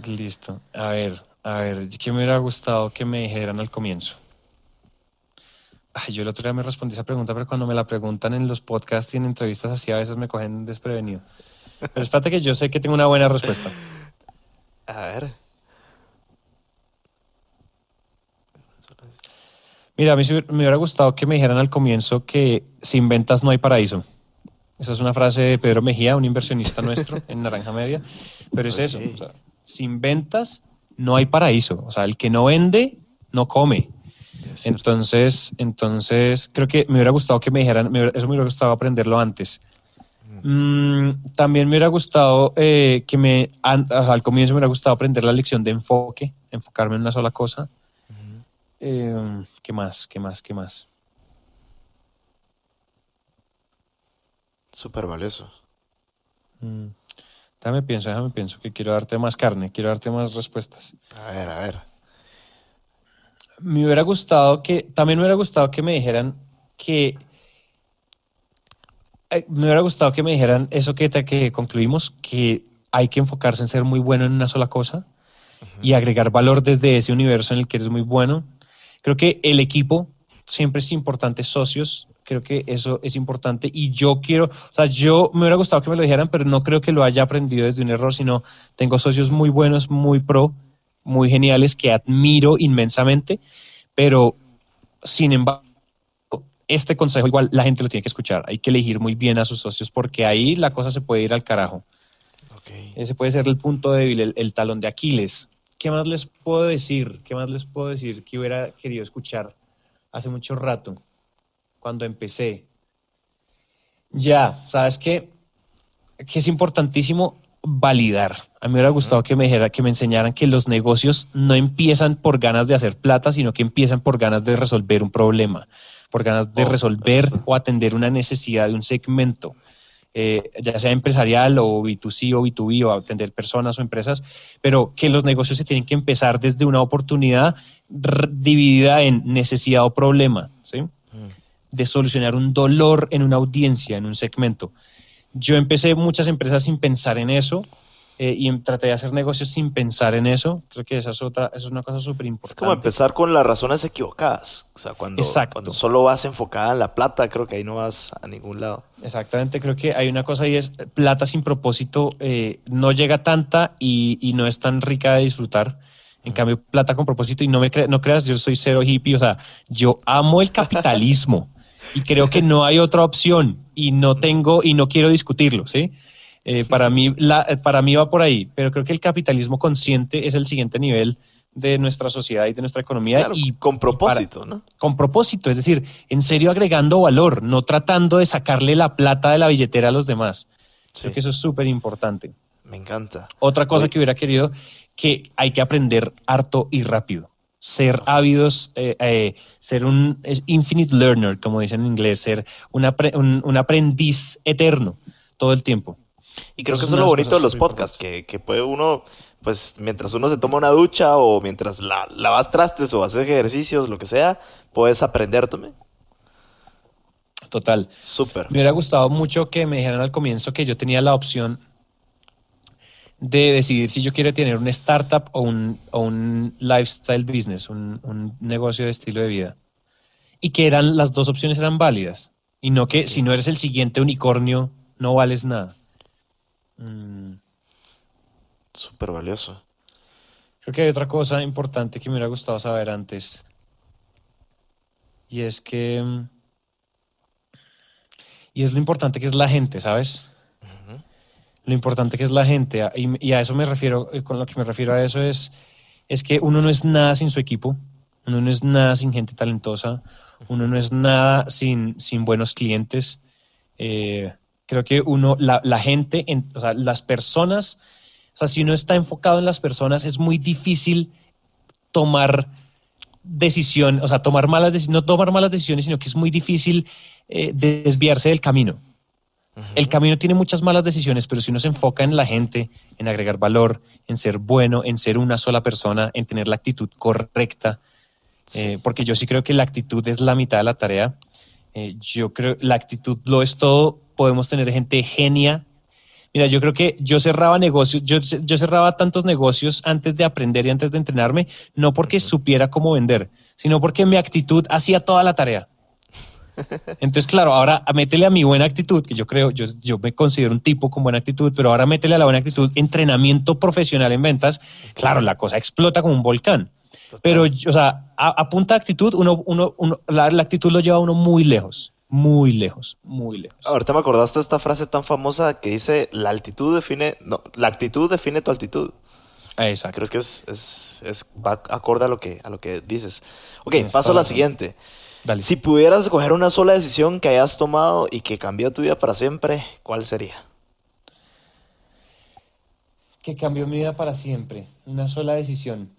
Listo. A ver, a ver, ¿qué me hubiera gustado que me dijeran al comienzo? Ay, yo el otro día me respondí esa pregunta, pero cuando me la preguntan en los podcasts y en entrevistas así, a veces me cogen desprevenido. Pero espérate que yo sé que tengo una buena respuesta. *laughs* A ver. Mira, a mí me hubiera gustado que me dijeran al comienzo que sin ventas no hay paraíso. Esa es una frase de Pedro Mejía, un inversionista nuestro en Naranja Media. Pero es eso. Ok. o sea, sin ventas no hay paraíso. O sea, el que no vende, no come. Es. Entonces, entonces creo que me hubiera gustado que me dijeran, me hubiera- eso me hubiera gustado aprenderlo antes. Mm, también me hubiera gustado eh, que me, an- al comienzo me hubiera gustado aprender la lección de enfoque, enfocarme en una sola cosa. Eh, ¿Qué más? ¿Qué más? ¿Qué más? Súper valioso. Mm, Déjame pienso, déjame pienso que quiero darte más carne, quiero darte más respuestas. A ver, a ver. Me hubiera gustado que, también me hubiera gustado que me dijeran que, eh, me hubiera gustado que me dijeran eso que, que concluimos, que hay que enfocarse en ser muy bueno en una sola cosa y agregar valor desde ese universo en el que eres muy bueno. Creo que el equipo siempre es importante, socios, creo que eso es importante y yo quiero, o sea, yo me hubiera gustado que me lo dijeran, pero no creo que lo haya aprendido desde un error, sino tengo socios muy buenos, muy pro, muy geniales que admiro inmensamente, pero sin embargo, este consejo igual la gente lo tiene que escuchar, hay que elegir muy bien a sus socios porque ahí la cosa se puede ir al carajo. Ese puede ser el punto débil, el, el talón de Aquiles. ¿Qué más les puedo decir? ¿Qué más les puedo decir que hubiera querido escuchar hace mucho rato, cuando empecé? Ya, ¿sabes qué? Que es importantísimo validar. A mí me hubiera gustado que me dijera, que me enseñaran que los negocios no empiezan por ganas de hacer plata, sino que empiezan por ganas de resolver un problema, por ganas de Oh, resolver o atender una necesidad de un segmento eh, ya sea empresarial o B2C o B2B o atender personas o empresas, pero que los negocios se tienen que empezar desde una oportunidad dividida en necesidad o problema, ¿sí? De solucionar un dolor en una audiencia, en un segmento. Yo empecé muchas empresas sin pensar en eso eh, y em- traté de hacer negocios sin pensar en eso. Creo que esa es otra, esa es una cosa súper Es importante. como empezar con las razones equivocadas. O sea, cuando, Exacto. cuando solo vas enfocada en la plata, creo que ahí no vas a ningún lado. Exactamente, creo que hay una cosa y es plata sin propósito, eh, no llega tanta y, y no es tan rica de disfrutar. En cambio, plata con propósito, y no me cre- no creas, yo soy cero hippie, o sea, yo amo el capitalismo. *laughs* Y creo que no hay otra opción y no tengo y no quiero discutirlo, ¿sí? Eh, para, mí, la, para mí va por ahí, pero creo que el capitalismo consciente es el siguiente nivel de nuestra sociedad y de nuestra economía. Claro, y con propósito, para- ¿no? Con propósito, es decir, en serio agregando valor, no tratando de sacarle la plata de la billetera a los demás. Sí, Creo que eso es súper importante. me encanta. Otra cosa Oye. que hubiera querido, que hay que aprender harto y rápido. Ser ávidos, eh, eh, ser un infinite learner, como dicen en inglés, ser un, apre- un- un aprendiz eterno todo el tiempo. Y creo que eso es lo bonito de los podcasts, que, que puede uno, pues mientras uno se toma una ducha o mientras la, lavas trastes o haces ejercicios, lo que sea, puedes aprender también. Total. Súper. Me hubiera gustado mucho que me dijeran al comienzo que yo tenía la opción de decidir si yo quiero tener una startup o un, o un lifestyle business, un, un negocio de estilo de vida. Y que eran las dos opciones eran válidas. Y no que si no eres el siguiente unicornio, no vales nada. Mm, Súper valioso. Creo que hay otra cosa importante que me hubiera gustado saber antes. Y es que. mm, Y es lo importante que es la gente, ¿sabes? Lo importante que es la gente. Y, a eso me refiero, eh, con lo que me refiero a eso es, es que uno no es nada sin su equipo, uno no es nada sin gente talentosa, uno no es nada sin, sin buenos clientes. Eh, creo que uno, la, la gente, en- o sea, las personas, o sea, si uno está enfocado en las personas, es muy difícil tomar decisión, o sea, tomar malas decisiones, no tomar malas decisiones, sino que es muy difícil eh, desviarse del camino. El camino tiene muchas malas decisiones, pero si uno se enfoca en la gente, en agregar valor, en ser bueno, en ser una sola persona, en tener la actitud correcta, eh, porque yo sí creo que la actitud es la mitad de la tarea. Eh, yo creo la actitud lo es todo. Podemos tener gente genia. Mira, yo creo que yo cerraba negocios, yo, yo cerraba tantos negocios antes de aprender y antes de entrenarme, no porque supiera cómo vender, sino porque mi actitud hacía toda la tarea. Entonces, claro, ahora métele a mi buena actitud, que yo creo, yo, yo me considero un tipo con buena actitud, pero ahora métele a la buena actitud entrenamiento profesional en ventas, claro, la cosa explota como un volcán. Pero, o sea, a, a punta de actitud, uno, uno, uno- la, la actitud lo lleva a uno muy lejos, muy lejos, muy lejos. Ahorita me acordaste de esta frase tan famosa que dice, la altitud define, no, la actitud define tu altitud. Exacto. Creo que es, es, es va acorde a lo que, a lo que dices. Ok, Tienes paso a la razón. Dale. Si pudieras escoger una sola decisión que hayas tomado y que cambió tu vida para siempre, ¿cuál sería? Que cambió mi vida para siempre. Una sola decisión.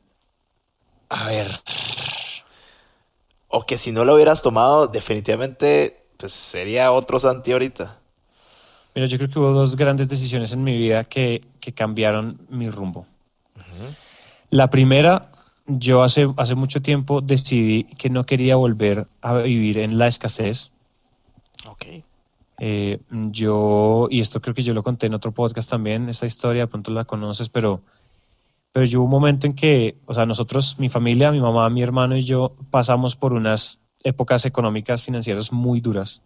A ver. O que si no lo hubieras tomado, definitivamente, pues sería otro Santi ahorita. Mira, yo creo que hubo dos grandes decisiones en mi vida que, que cambiaron mi rumbo. La primera, yo hace, hace mucho tiempo decidí que no quería volver a vivir en la escasez. Ok. Eh, yo, y esto creo que yo lo conté en otro podcast también, esta historia, de pronto la conoces, pero, pero yo hubo un momento en que, o sea, nosotros, mi familia, mi mamá, mi hermano y yo pasamos por unas épocas económicas, financieras muy duras.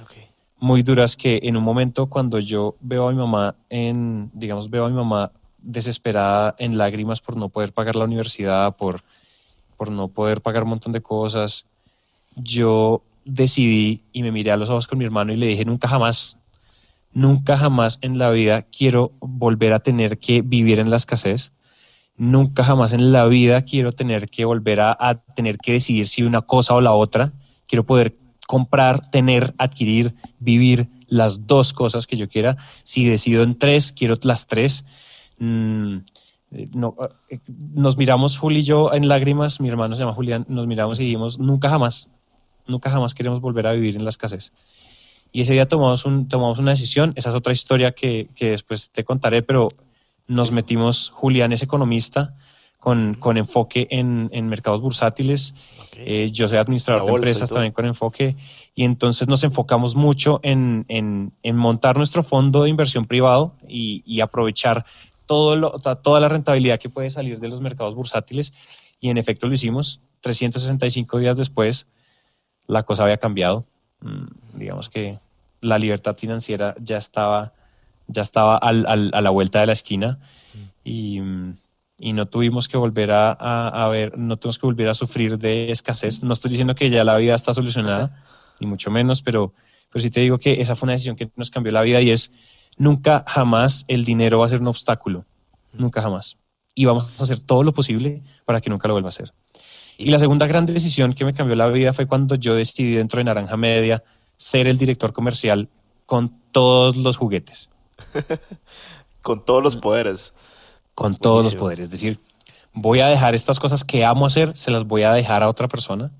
Ok. muy duras que en un momento cuando yo veo a mi mamá en, digamos, veo a mi mamá desesperada en lágrimas por no poder pagar la universidad, por, por no poder pagar un montón de cosas, yo decidí y me miré a los ojos con mi hermano y le dije, nunca jamás, nunca jamás en la vida quiero volver a tener que vivir en la escasez. Nunca jamás en la vida quiero tener que volver a, a tener que decidir si una cosa o la otra. Quiero poder comprar, tener, adquirir, vivir las dos cosas que yo quiera. Si decido en tres, quiero las tres. Mm, eh, no, eh, nos miramos, Juli y yo, en lágrimas, mi hermano se llama Julián, nos miramos y dijimos, nunca jamás, nunca jamás queremos volver a vivir en la escasez. Y ese día tomamos, un, tomamos una decisión, esa es otra historia que, que después te contaré, pero nos metimos, Julián es economista, con, con enfoque en, en mercados bursátiles, eh, yo soy administrador de empresas también con enfoque y entonces nos enfocamos mucho en, en- en montar nuestro fondo de inversión privado y, y aprovechar todo lo- toda la rentabilidad que puede salir de los mercados bursátiles y en efecto lo hicimos. 365 días después la cosa había cambiado. Mm, digamos que la libertad financiera ya estaba, ya estaba al- al- a la vuelta de la esquina y, mm, y no tuvimos que volver a, a- a ver, no tuvimos que volver a sufrir de escasez. No estoy diciendo que ya la vida está solucionada, ni mucho menos, pero, pero sí te digo que esa fue una decisión que nos cambió la vida y es nunca jamás el dinero va a ser un obstáculo, nunca jamás. Y vamos a hacer todo lo posible para que nunca lo vuelva a hacer. Y la segunda gran decisión que me cambió la vida fue cuando yo decidí dentro de Naranja Media ser el director comercial con todos los juguetes. *laughs* con todos los poderes. Con todos los poderes. Es decir, voy a dejar estas cosas que amo hacer, se las voy a dejar a otra persona.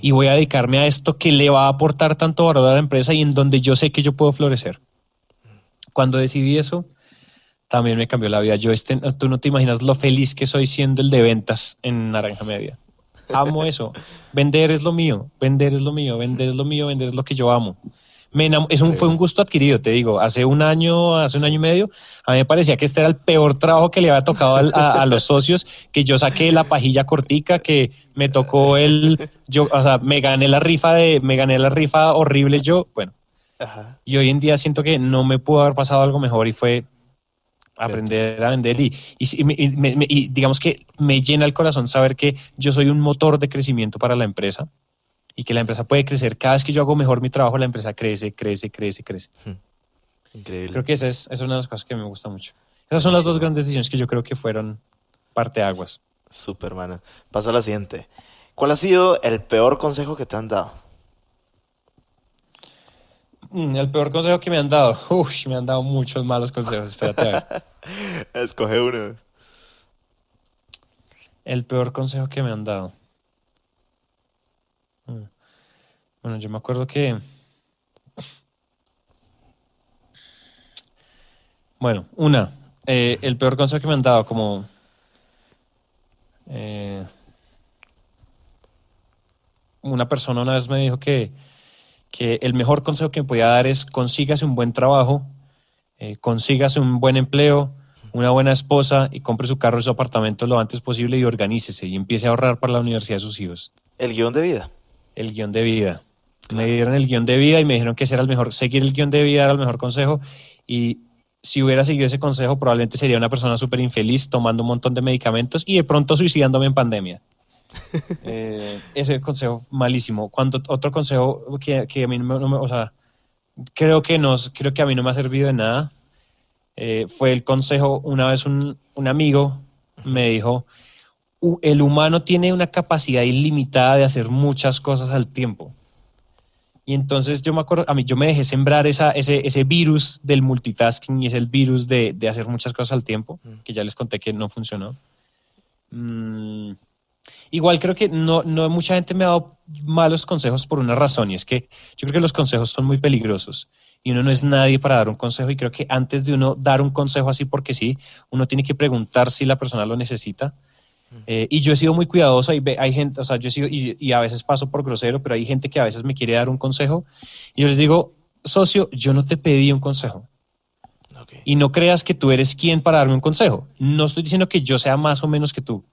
Y voy a dedicarme a esto que le va a aportar tanto valor a la empresa y en donde yo sé que yo puedo florecer. Cuando decidí eso, también me cambió la vida. Yo, este, tú no te imaginas lo feliz que soy siendo el de ventas en Naranja Media. Amo eso. *laughs* Vender es lo mío, vender es lo mío, vender es lo mío, vender es lo que yo amo. Me es un, fue un gusto adquirido, te digo. Hace un año, hace un año y medio, a mí me parecía que este era el peor trabajo que le había tocado a, los socios, que yo saqué la pajilla cortica, que me tocó el, yo, o sea, me gané la rifa de, me gané la rifa horrible yo, bueno. Y hoy en día siento que no me pudo haber pasado algo mejor y fue aprender a vender y, y, digamos que me llena el corazón saber que yo soy un motor de crecimiento para la empresa y que la empresa puede crecer. Cada vez que yo hago mejor mi trabajo, la empresa crece, crece, crece, crece. Hmm. Increíble. Creo que esa es, una de las cosas que me gusta mucho. Esas son las dos grandes decisiones que yo creo que fueron parte de aguas. Súper, mano. Paso a la siguiente. ¿Cuál ha sido el peor consejo que te han dado? Mm, el peor consejo que me han dado. *laughs* Uf, me han dado muchos malos consejos. Espérate *laughs* Escoge uno. El peor consejo que me han dado. Mm. Bueno, yo me acuerdo que. *sniffs* Bueno, una. Eh, el peor consejo que me han dado, como. Eh, una persona una vez me dijo que que el mejor consejo que me podía dar es consígase un buen trabajo, eh, consígase un buen empleo, una buena esposa y compre su carro y su apartamento lo antes posible y organícese y empiece a ahorrar para la universidad de sus hijos. El guion de vida. El guion de vida. Me dieron el guion de vida y me dijeron que ese era el mejor, seguir el guion de vida era el mejor consejo y si hubiera seguido ese consejo probablemente sería una persona súper infeliz tomando un montón de medicamentos y de pronto suicidándome en pandemia. Eh, ese consejo malísimo. Cuando otro consejo que, que a mí no, me, o sea, creo que nos, creo que a mí no me ha servido de nada, eh, fue el consejo, una vez un, un amigo me dijo, el humano tiene una capacidad ilimitada de hacer muchas cosas al tiempo. Y entonces yo me acuerdo, a mí yo me dejé sembrar esa, ese, ese virus del multitasking y es el virus de, de hacer muchas cosas al tiempo, que ya les conté que no funcionó. Mm, Igual creo que no, no mucha gente me ha dado malos consejos por una razón y es que yo creo que los consejos son muy peligrosos y uno no es nadie para dar un consejo y creo que antes de uno dar un consejo así porque sí, uno tiene que preguntar si la persona lo necesita. Eh, y yo he sido muy cuidadoso y hay gente, o sea, yo he sido, y, a veces paso por grosero, pero hay gente que a veces me quiere dar un consejo y yo les digo, socio, yo no te pedí un consejo. Y no creas que tú eres quien para darme un consejo. No estoy diciendo que yo sea más o menos que tú.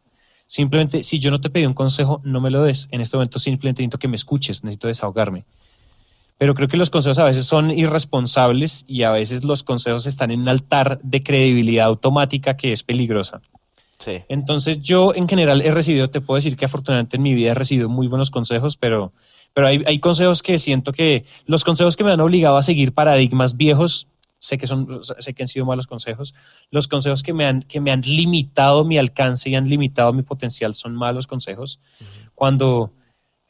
Simplemente, si yo no te pedí un consejo, no me lo des. En este momento simplemente necesito que me escuches, necesito desahogarme. Pero creo que los consejos a veces son irresponsables y a veces los consejos están en un altar de credibilidad automática que es peligrosa. Sí. Entonces yo en general he recibido, te puedo decir que afortunadamente en mi vida he recibido muy buenos consejos, pero, pero hay, hay consejos que siento que los consejos que me han obligado a seguir paradigmas viejos sé que, son, sé que han sido malos consejos. Los consejos que me, han, que me han limitado mi alcance y han limitado mi potencial son malos consejos. Cuando,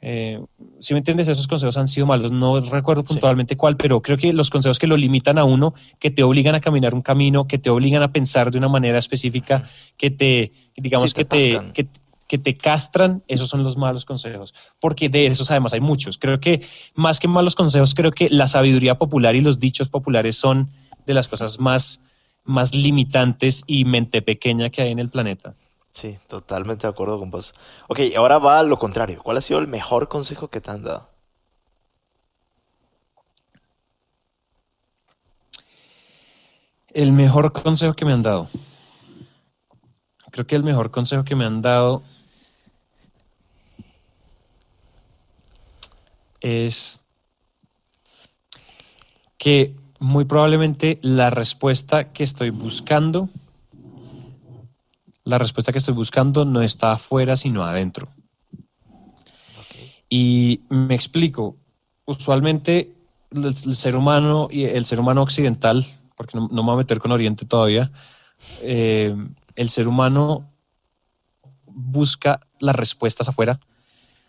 eh, si me entiendes, esos consejos han sido malos. No recuerdo puntualmente cuál, pero creo que los consejos que lo limitan a uno, que te obligan a caminar un camino, que te obligan a pensar de una manera específica, que te, digamos, que, te, que, que te castran, esos son los malos consejos, porque de esos además hay muchos. Creo que más que malos consejos, creo que la sabiduría popular y los dichos populares son de las cosas más, más limitantes y mente pequeña que hay en el planeta. Sí, totalmente de acuerdo con vos. Ok, ahora va a lo contrario. ¿Cuál ha sido el mejor consejo que te han dado? El mejor consejo que me han dado. Creo que el mejor consejo que me han dado es que muy probablemente la respuesta que estoy buscando, la respuesta que estoy buscando no está afuera, sino adentro. Y me explico. usualmente el, el ser humano y el ser humano occidental, porque no, no me voy a meter con Oriente todavía, eh, el ser humano busca las respuestas afuera,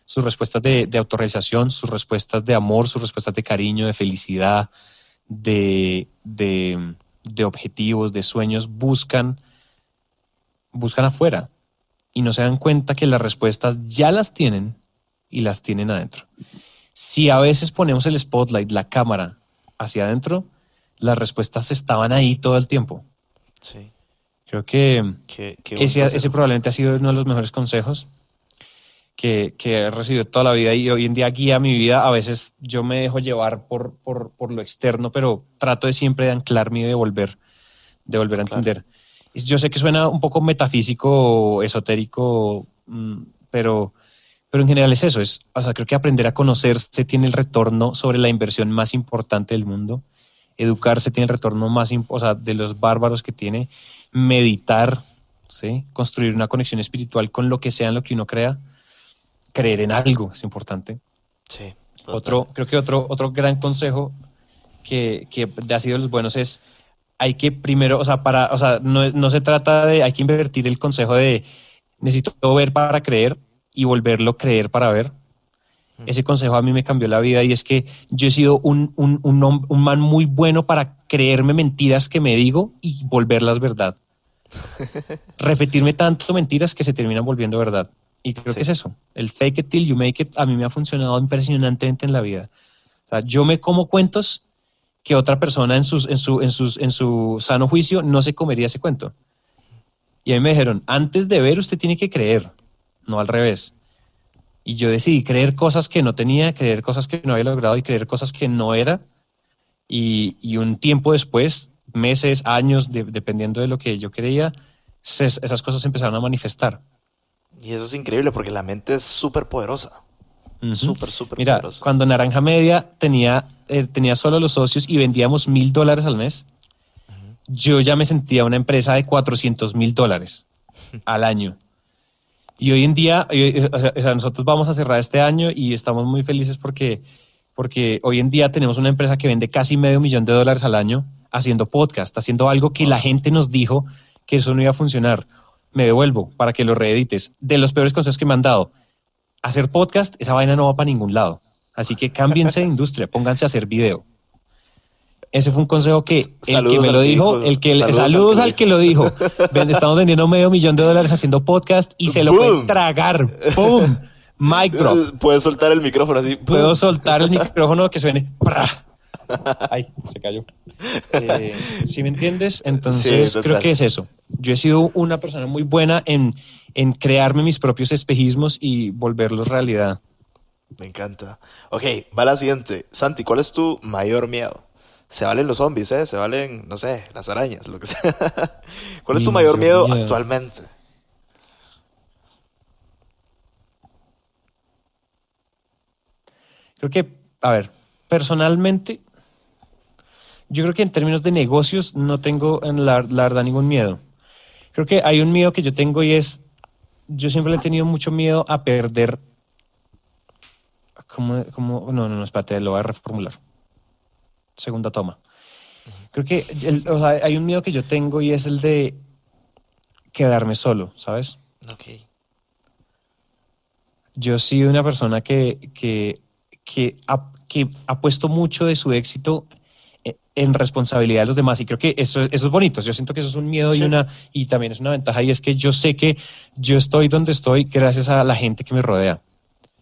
sus respuestas de, de autorrealización, sus respuestas de amor, sus respuestas de cariño, de felicidad, de, de, de objetivos, de sueños, buscan, buscan afuera y no se dan cuenta que las respuestas ya las tienen y las tienen adentro. Si a veces ponemos el spotlight, la cámara hacia adentro, las respuestas estaban ahí todo el tiempo. Sí. Creo que Qué, qué buen ese, ese probablemente ha sido uno de los mejores consejos que, que he recibido toda la vida y hoy en día guía mi vida. A veces yo me dejo llevar por, por, por lo externo, pero trato de siempre de anclarme y de volver, de volver a Claro. entender. Y Yo sé que suena un poco metafísico, esotérico, mm, pero, pero en general es eso. Es, o sea, creo que aprender a conocerse tiene el retorno sobre la inversión más importante del mundo. Educarse tiene el retorno más o sea, de los bárbaros que tiene. Meditar, ¿sí? construir una conexión espiritual con lo que sea en lo que uno crea. Creer en algo es importante. Sí, total. Otro, creo que otro, otro gran consejo que, que ha sido de los buenos es hay que primero, o sea, para, o sea, no, no se trata de, hay que invertir el consejo de necesito ver para creer y volverlo a creer para ver. Ese consejo a mí me cambió la vida y es que yo he sido un, un, un, un man muy bueno para creerme mentiras que me digo y volverlas verdad. *laughs* Repetirme tanto mentiras que se terminan volviendo verdad. Y creo Sí. que es eso. El fake it till you make it a mí me ha funcionado impresionantemente en la vida. O sea, yo me como cuentos que otra persona en, sus, en, su, en, sus, en su sano juicio no se comería ese cuento. Y a mí me dijeron, antes de ver usted tiene que creer, no al revés. Y yo decidí creer cosas que no tenía, creer cosas que no había logrado y creer cosas que no era. Y, y un tiempo después, meses, años, de- dependiendo de lo que yo creía, se- esas cosas se empezaron a manifestar. Y eso es increíble porque la mente es súper poderosa. Ujú. Súper, súper Mira, poderosa. cuando Naranja Media tenía, eh, tenía solo los socios y vendíamos mil dólares al mes, yo ya me sentía una empresa de 400 mil dólares *laughs* al año. Y hoy en día, eh, sea, o sea, nosotros vamos a cerrar este año y estamos muy felices porque, porque hoy en día tenemos una empresa que vende casi medio millón de dólares al año haciendo podcast, haciendo algo que la gente nos dijo que eso no iba a funcionar. Me devuelvo para que lo reedites. De los peores consejos que me han dado, hacer podcast, esa vaina no va para ningún lado. Así que cámbiense de industria, pónganse a hacer video. Ese fue un consejo que el que me lo dijo, el que saludos saludos, al que al que lo dijo. Ven, Estamos vendiendo medio millón de dólares haciendo podcast y se lo Boom. pueden tragar. ¡Pum! Mic drop. *laughs* Puedes soltar el micrófono así. Puedo soltar el micrófono que suene. ¡pra! Ay, se cayó. Eh, ¿Sí me entiendes? Entonces, Sí, creo que es eso. Yo he sido una persona muy buena en, en crearme mis propios espejismos y volverlos realidad. Me encanta. Ok, va la siguiente. Santi, ¿cuál es tu mayor miedo? Se valen los zombies, ¿eh? Se valen, no sé, las arañas, lo que sea. *laughs* ¿Cuál es tu mayor mayor miedo miedo. actualmente? Creo que, a ver, personalmente, yo creo que en términos de negocios no tengo en la, la verdad ningún miedo. Creo que hay un miedo que yo tengo y es, yo siempre le he tenido mucho miedo a perder. ¿Cómo, cómo? No, no, no, espérate, lo voy a reformular. Segunda toma. Creo que el- o sea, hay un miedo que yo tengo y es el de quedarme solo, ¿sabes? Ok. Yo he sido una persona que, que, que, ha, que ha puesto mucho de su éxito en responsabilidad de los demás y creo que eso, es- eso es bonito. Yo siento que eso es un miedo y, una, y también es una ventaja y es que yo sé que yo estoy donde estoy gracias a la gente que me rodea.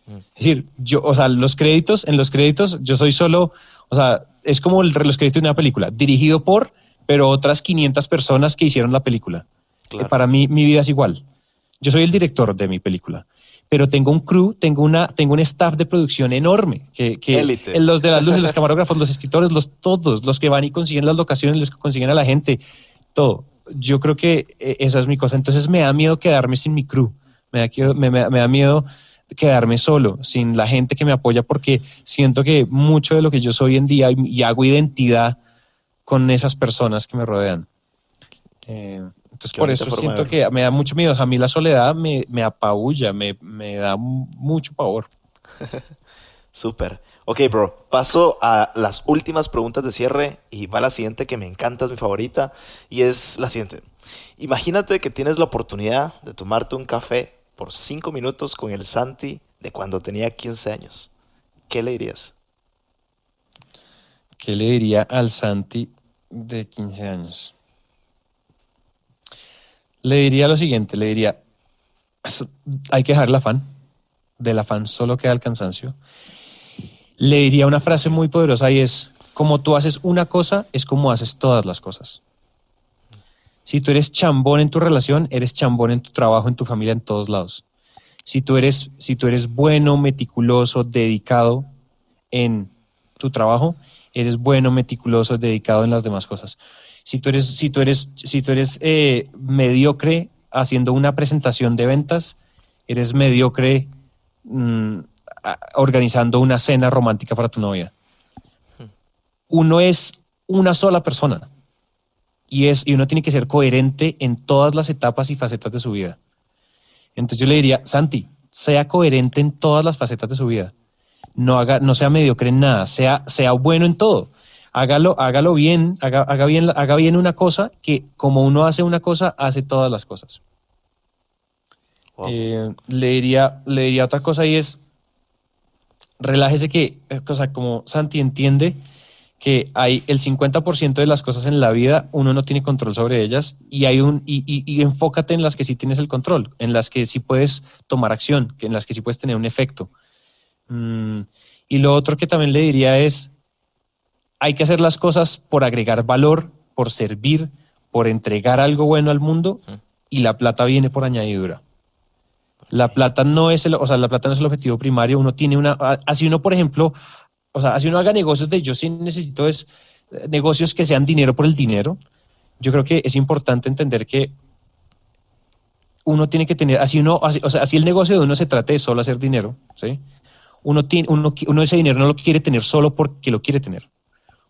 Mm. Es decir, yo, o sea, los créditos, en los créditos yo soy solo, o sea, es como el- los créditos de una película, dirigido por, pero otras 500 personas que hicieron la película. Claro. Para mí, mi vida es igual. Yo soy el director de mi película, pero tengo un crew, tengo, una, tengo un staff de producción enorme. Que, que Élite. Los de las luces, los *laughs* camarógrafos, los escritores, los todos, los que van y consiguen las locaciones, les consiguen a la gente, todo. Yo creo que eh, esa es mi cosa. Entonces me da miedo quedarme sin mi crew. Me da, que- me, me- me da miedo quedarme solo, sin la gente que me apoya, porque siento que mucho de lo que yo soy hoy en día y, y hago identidad con esas personas que me rodean. Eh, entonces, Qué por eso siento que me da mucho miedo. A mí la soledad me, me apabulla, me, me da mucho pavor. *laughs* Súper. Ok, bro. Paso a las últimas preguntas de cierre y va la siguiente que me encanta, es mi favorita. Y es la siguiente. Imagínate que tienes la oportunidad de tomarte un café por cinco minutos con el Santi de cuando tenía 15 años. ¿Qué le dirías? ¿Qué le diría al Santi de 15 años? Le diría lo siguiente, le diría, "Es- hay que dejar el afán, del afán solo queda el cansancio. Le diría una frase muy poderosa y es, como tú haces una cosa, es como haces todas las cosas. Si tú eres chambón en tu relación, eres chambón en tu trabajo, en tu familia, en todos lados. Si tú eres, si tú eres bueno, meticuloso, dedicado en tu trabajo, eres bueno, meticuloso, dedicado en las demás cosas. Si tú eres, si tú eres, si tú eres eh, mediocre haciendo una presentación de ventas, eres mediocre mm, organizando una cena romántica para tu novia. Uno es una sola persona y, es, y uno tiene que ser coherente en todas las etapas y facetas de su vida. Entonces yo le diría, Santi, sea coherente en todas las facetas de su vida. No, haga, no sea mediocre en nada, sea, sea bueno en todo. Hágalo, hágalo bien, haga, haga bien, haga bien una cosa que como uno hace una cosa, hace todas las cosas. Wow. Eh, le, diría, le diría otra cosa y es, relájese que, eh, o sea, como Santi entiende que hay el 50% de las cosas en la vida, uno no tiene control sobre ellas y hay un y, y- y enfócate en las que sí tienes el control, en las que sí puedes tomar acción, en las que sí puedes tener un efecto. Mm, y lo otro que también le diría es, hay que hacer las cosas por agregar valor, por servir, por entregar algo bueno al mundo y la plata viene por añadidura. La plata no es el, o sea, la plata no es el objetivo primario. Uno tiene una, así uno, por ejemplo, o sea, así uno haga negocios de yo sí necesito es eh, negocios que sean dinero por el dinero. Yo creo que es importante entender que uno tiene que tener, así uno, así- o sea, así el negocio de uno se trate de solo hacer dinero, ¿sí? Uno tiene, uno, uno ese dinero no lo quiere tener solo porque lo quiere tener.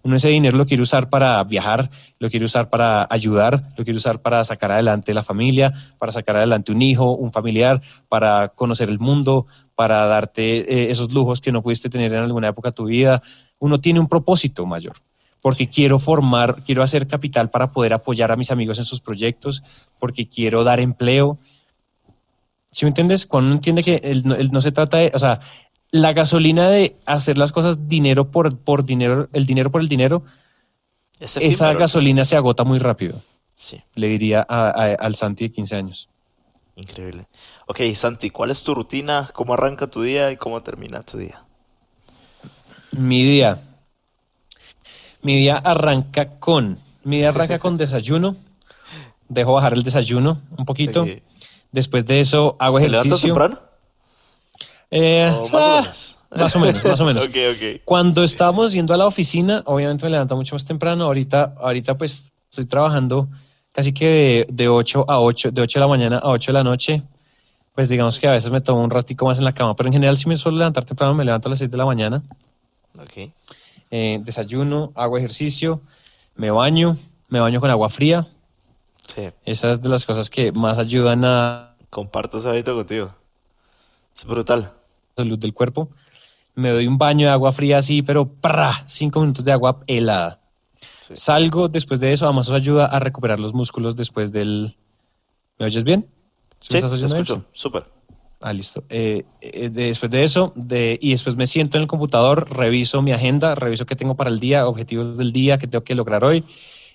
Uno ese dinero lo quiere usar para viajar, lo quiere usar para ayudar, lo quiere usar para sacar adelante la familia, para sacar adelante un hijo, un familiar, para conocer el mundo, para darte eh, esos lujos que no pudiste tener en alguna época de tu vida. Uno tiene un propósito mayor, porque quiero formar, quiero hacer capital para poder apoyar a mis amigos en sus proyectos, porque quiero dar empleo. ¿Sí me entiendes? Cuando uno entiende que el- no se trata de, o sea, la gasolina de hacer las cosas dinero por, por dinero, el dinero por el dinero, Es esa gasolina se agota muy rápido, Sí, le diría a- a- al Santi de 15 años. increíble. Ok, Santi, ¿cuál es tu rutina? ¿Cómo arranca tu día y cómo termina tu día? Mi día. Mi día arranca con. Mi día arranca con *laughs* desayuno. Dejo bajar el desayuno un poquito. Después de eso hago ¿Te levantas ejercicio. temprano? Eh, ¿O más o ah, menos? más o menos, más o menos. *laughs* Cuando estábamos yendo a la oficina, obviamente me levanto mucho más temprano. Ahorita, ahorita pues estoy trabajando casi que de, de 8 a 8, de 8 de la mañana a 8 de la noche. Pues digamos que a veces me tomo un ratico más en la cama, pero en general si me suelo levantar temprano, me levanto a las 6 de la mañana. Ok. Eh, desayuno, hago ejercicio, me baño, me baño con agua fría. Sí, Esas es de las cosas que más ayudan a comparto ese hábito contigo. Es brutal. Salud del cuerpo. Me doy un baño de agua fría así, pero ¡prá! cinco minutos de agua helada. Sí. Salgo después de eso, además eso ayuda a recuperar los músculos después del... ¿Me oyes bien? ¿Sí te escucho. Súper. Ah, listo. Eh, eh, de- después de eso, de, y después me siento en el computador, reviso mi agenda, reviso qué tengo para el día, objetivos del día, qué tengo que lograr hoy,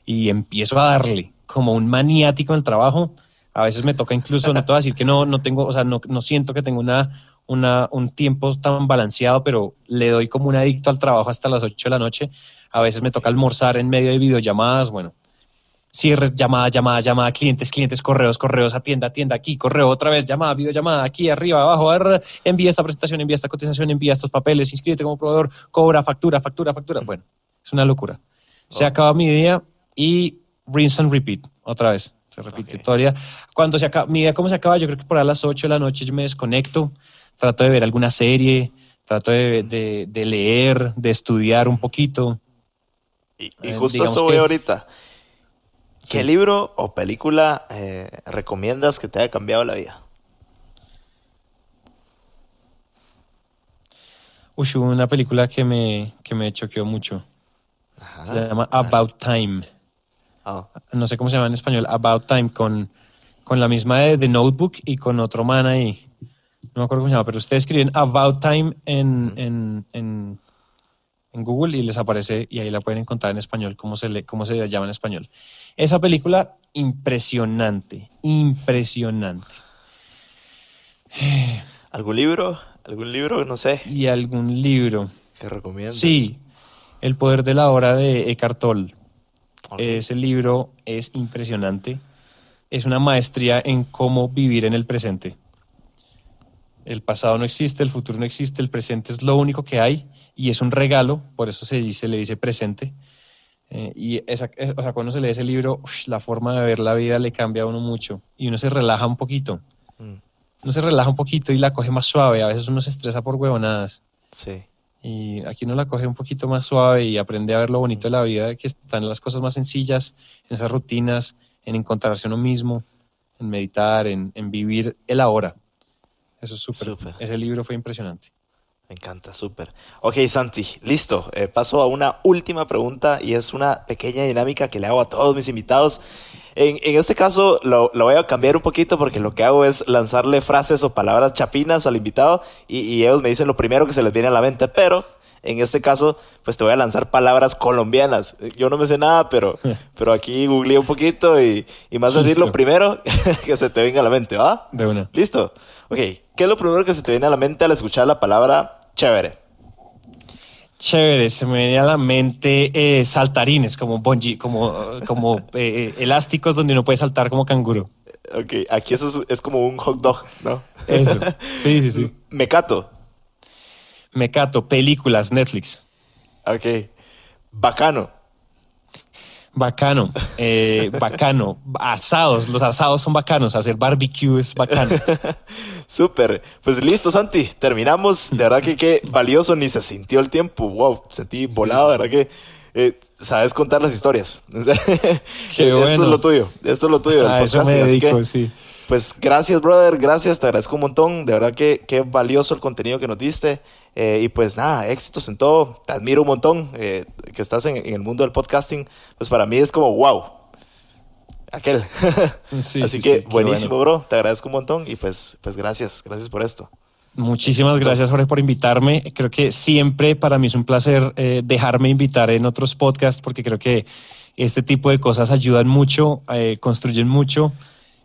y empiezo a darle como un maniático en el trabajo. A veces me toca incluso, no te voy a decir que no, no tengo, o sea, no, no siento que tengo una, una, un tiempo tan balanceado, pero le doy como un adicto al trabajo hasta las 8 de la noche. A veces me toca almorzar en medio de videollamadas, bueno, cierres, llamada, llamada, llamada, clientes, clientes, correos, correos, atienda, atienda, aquí, correo, otra vez, llamada, videollamada, aquí, arriba, abajo, envía esta presentación, envía esta cotización, envía estos papeles, inscríbete como proveedor, cobra, factura, factura, factura. Bueno, es una locura. Se Oh. acaba mi día y rinse and repeat, otra vez. Se repite Ok. todo el día. Cuando se acaba, mi día, ¿cómo se acaba? Yo creo que por a las 8 de la noche yo me desconecto, trato de ver alguna serie, trato de, de- de leer, de estudiar un poquito. Y, y Eh, justo digamos eso voy que- ahorita. ¿Qué Sí. libro o película eh, recomiendas que te haya cambiado la vida? Uy, hubo una película que me, que me choqueó mucho. Ajá. Se llama About Time. Ah, No sé cómo se llama en español. About Time con, con la misma de The Notebook y con otro man ahí. No me acuerdo cómo se llama, pero ustedes escriben About Time en, en, en, en Google y les aparece y ahí la pueden encontrar en español, cómo se, le, cómo se llama en español. Esa película, impresionante, impresionante. *sighs* ¿Algún libro? ¿Algún libro? No sé. Y algún libro. ¿Qué recomiendas? Sí, El poder de la hora de Eckhart Tolle. Ese libro es impresionante. Es una maestría en cómo vivir en el presente. El pasado no existe, el futuro no existe, el presente es lo único que hay y es un regalo, por eso se, dice, le dice presente. Eh, y esa, es- o sea, cuando se lee ese libro, la forma de ver la vida le cambia a uno mucho y uno se relaja un poquito. Mm, Uno se relaja un poquito y la coge más suave. A veces uno se estresa por huevonadas. sí. Y aquí uno la coge un poquito más suave y aprende a ver lo bonito de la vida, que están las cosas más sencillas, en esas rutinas, en encontrarse uno mismo, en meditar, en, en vivir el ahora. Eso es súper. Ese libro fue impresionante. Me encanta, súper. Ok, Santi, listo. Eh, paso a una última pregunta y es una pequeña dinámica que le hago a todos mis invitados. En, en este caso lo, lo voy a cambiar un poquito porque lo que hago es lanzarle frases o palabras chapinas al invitado y, y ellos me dicen lo primero que se les viene a la mente, pero en este caso pues te voy a lanzar palabras colombianas. Yo no me sé nada, pero, *laughs* pero aquí googleé un poquito y, y más decir lo primero *laughs* que se te venga a la mente, ¿va? De una. Listo. Ok, ¿qué es lo primero que se te viene a la mente al escuchar la palabra chévere? Chévere, se me viene a la mente eh, saltarines, como bungee, como, como eh, elásticos donde uno puede saltar como canguro. Ok, aquí eso es, es como un hot dog, ¿no? Eso. Sí, sí, sí. *laughs* Mecato. Mecato, películas, Netflix. Ok. Bacano. Bacano, eh, bacano. Asados, los asados son bacanos. Hacer barbecue es bacano. *laughs* Súper. Pues listo, Santi. Terminamos. De verdad que qué valioso ni se sintió el tiempo. Wow, sentí volado, de verdad que eh, sabes contar las historias. *laughs* Qué Esto bueno. es lo tuyo. Esto es lo tuyo del A eso me dedico, que, sí. Pues gracias, brother. Gracias. Te agradezco un montón. De verdad que qué valioso el contenido que nos diste. Eh, y pues nada, éxitos en todo. Te admiro un montón eh, que estás en, en el mundo del podcasting. Pues para mí es como wow. Aquel. *laughs* Sí, Así sí, que sí, buenísimo, bueno. bro. Te agradezco un montón. Y pues, pues gracias. Gracias por esto. Muchísimas gracias, Jorge, por invitarme. Creo que siempre para mí es un placer eh, dejarme invitar en otros podcasts porque creo que este tipo de cosas ayudan mucho, construyen mucho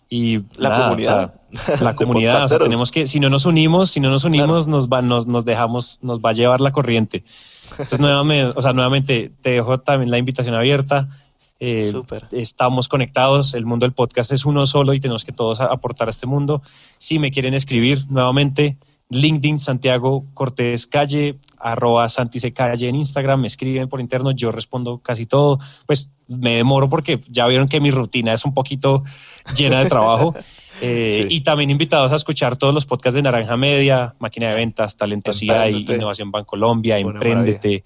y La nada, comunidad la *laughs* comunidad. o sea, podcasteros. tenemos que, si no nos unimos, si no nos unimos, nos va, nos, nos dejamos, nos va a llevar la corriente. Entonces, nuevamente, o sea, nuevamente te dejo también la invitación abierta. Eh, estamos conectados, el mundo del podcast es uno solo y tenemos que todos aportar a este mundo. Si me quieren escribir nuevamente, LinkedIn Santiago Cortés Calle, arroba Santice Calle en Instagram, me escriben por interno, yo respondo casi todo. Pues me demoro porque ya vieron que mi rutina es un poquito llena de trabajo. *laughs* Eh, Sí. Y también invitados a escuchar todos los podcasts de Naranja Media, Máquina de Ventas, Talentosidad y. Innovación Bancolombia, Una Emprendete.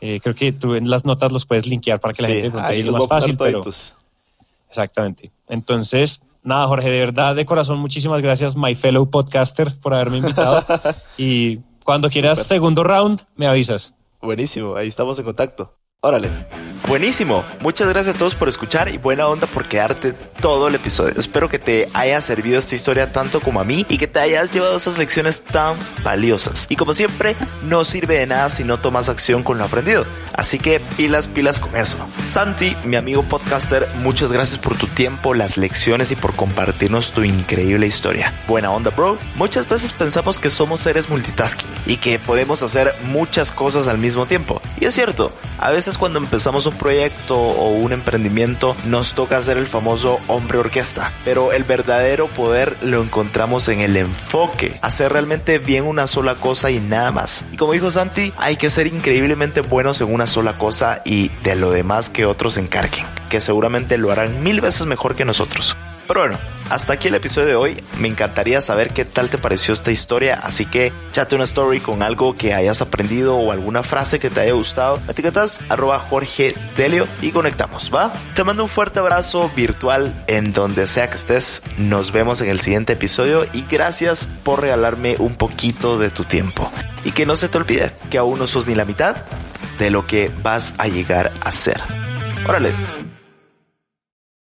Eh, creo que tú en las notas los puedes linkear para que la Sí, gente ahí los más fácil, pero exactamente. Entonces, nada, Jorge, de verdad, de corazón, muchísimas gracias, my fellow podcaster, por haberme invitado. *laughs* y cuando quieras segundo round, me avisas. Buenísimo, ahí estamos en contacto. Órale. Buenísimo. Muchas gracias a todos por escuchar y buena onda por quedarte todo el episodio. Espero que te haya servido esta historia tanto como a mí y que te hayas llevado esas lecciones tan valiosas. Y como siempre, no sirve de nada si no tomas acción con lo aprendido. Así que pilas, pilas con eso. Santi, mi amigo podcaster, muchas gracias por tu tiempo, las lecciones y por compartirnos tu increíble historia. Buena onda, bro. Muchas veces pensamos que somos seres multitasking y que podemos hacer muchas cosas al mismo tiempo. Y es cierto, a veces cuando empezamos un proyecto o un emprendimiento nos toca hacer el famoso hombre orquesta, pero el verdadero poder lo encontramos en el enfoque, hacer realmente bien una sola cosa y nada más. Y como dijo Santi, hay que ser increíblemente buenos en una sola cosa y de lo demás que otros se encarguen, que seguramente lo harán mil veces mejor que nosotros. Pero bueno, hasta aquí el episodio de hoy. Me encantaría saber qué tal te pareció esta historia, así que chate una story con algo que hayas aprendido o alguna frase que te haya gustado. Me etiquetas arroba Jorge Telio y conectamos, ¿va? Te mando un fuerte abrazo virtual en donde sea que estés. Nos vemos en el siguiente episodio y gracias por regalarme un poquito de tu tiempo. Y que no se te olvide que aún no sos ni la mitad de lo que vas a llegar a ser. Órale,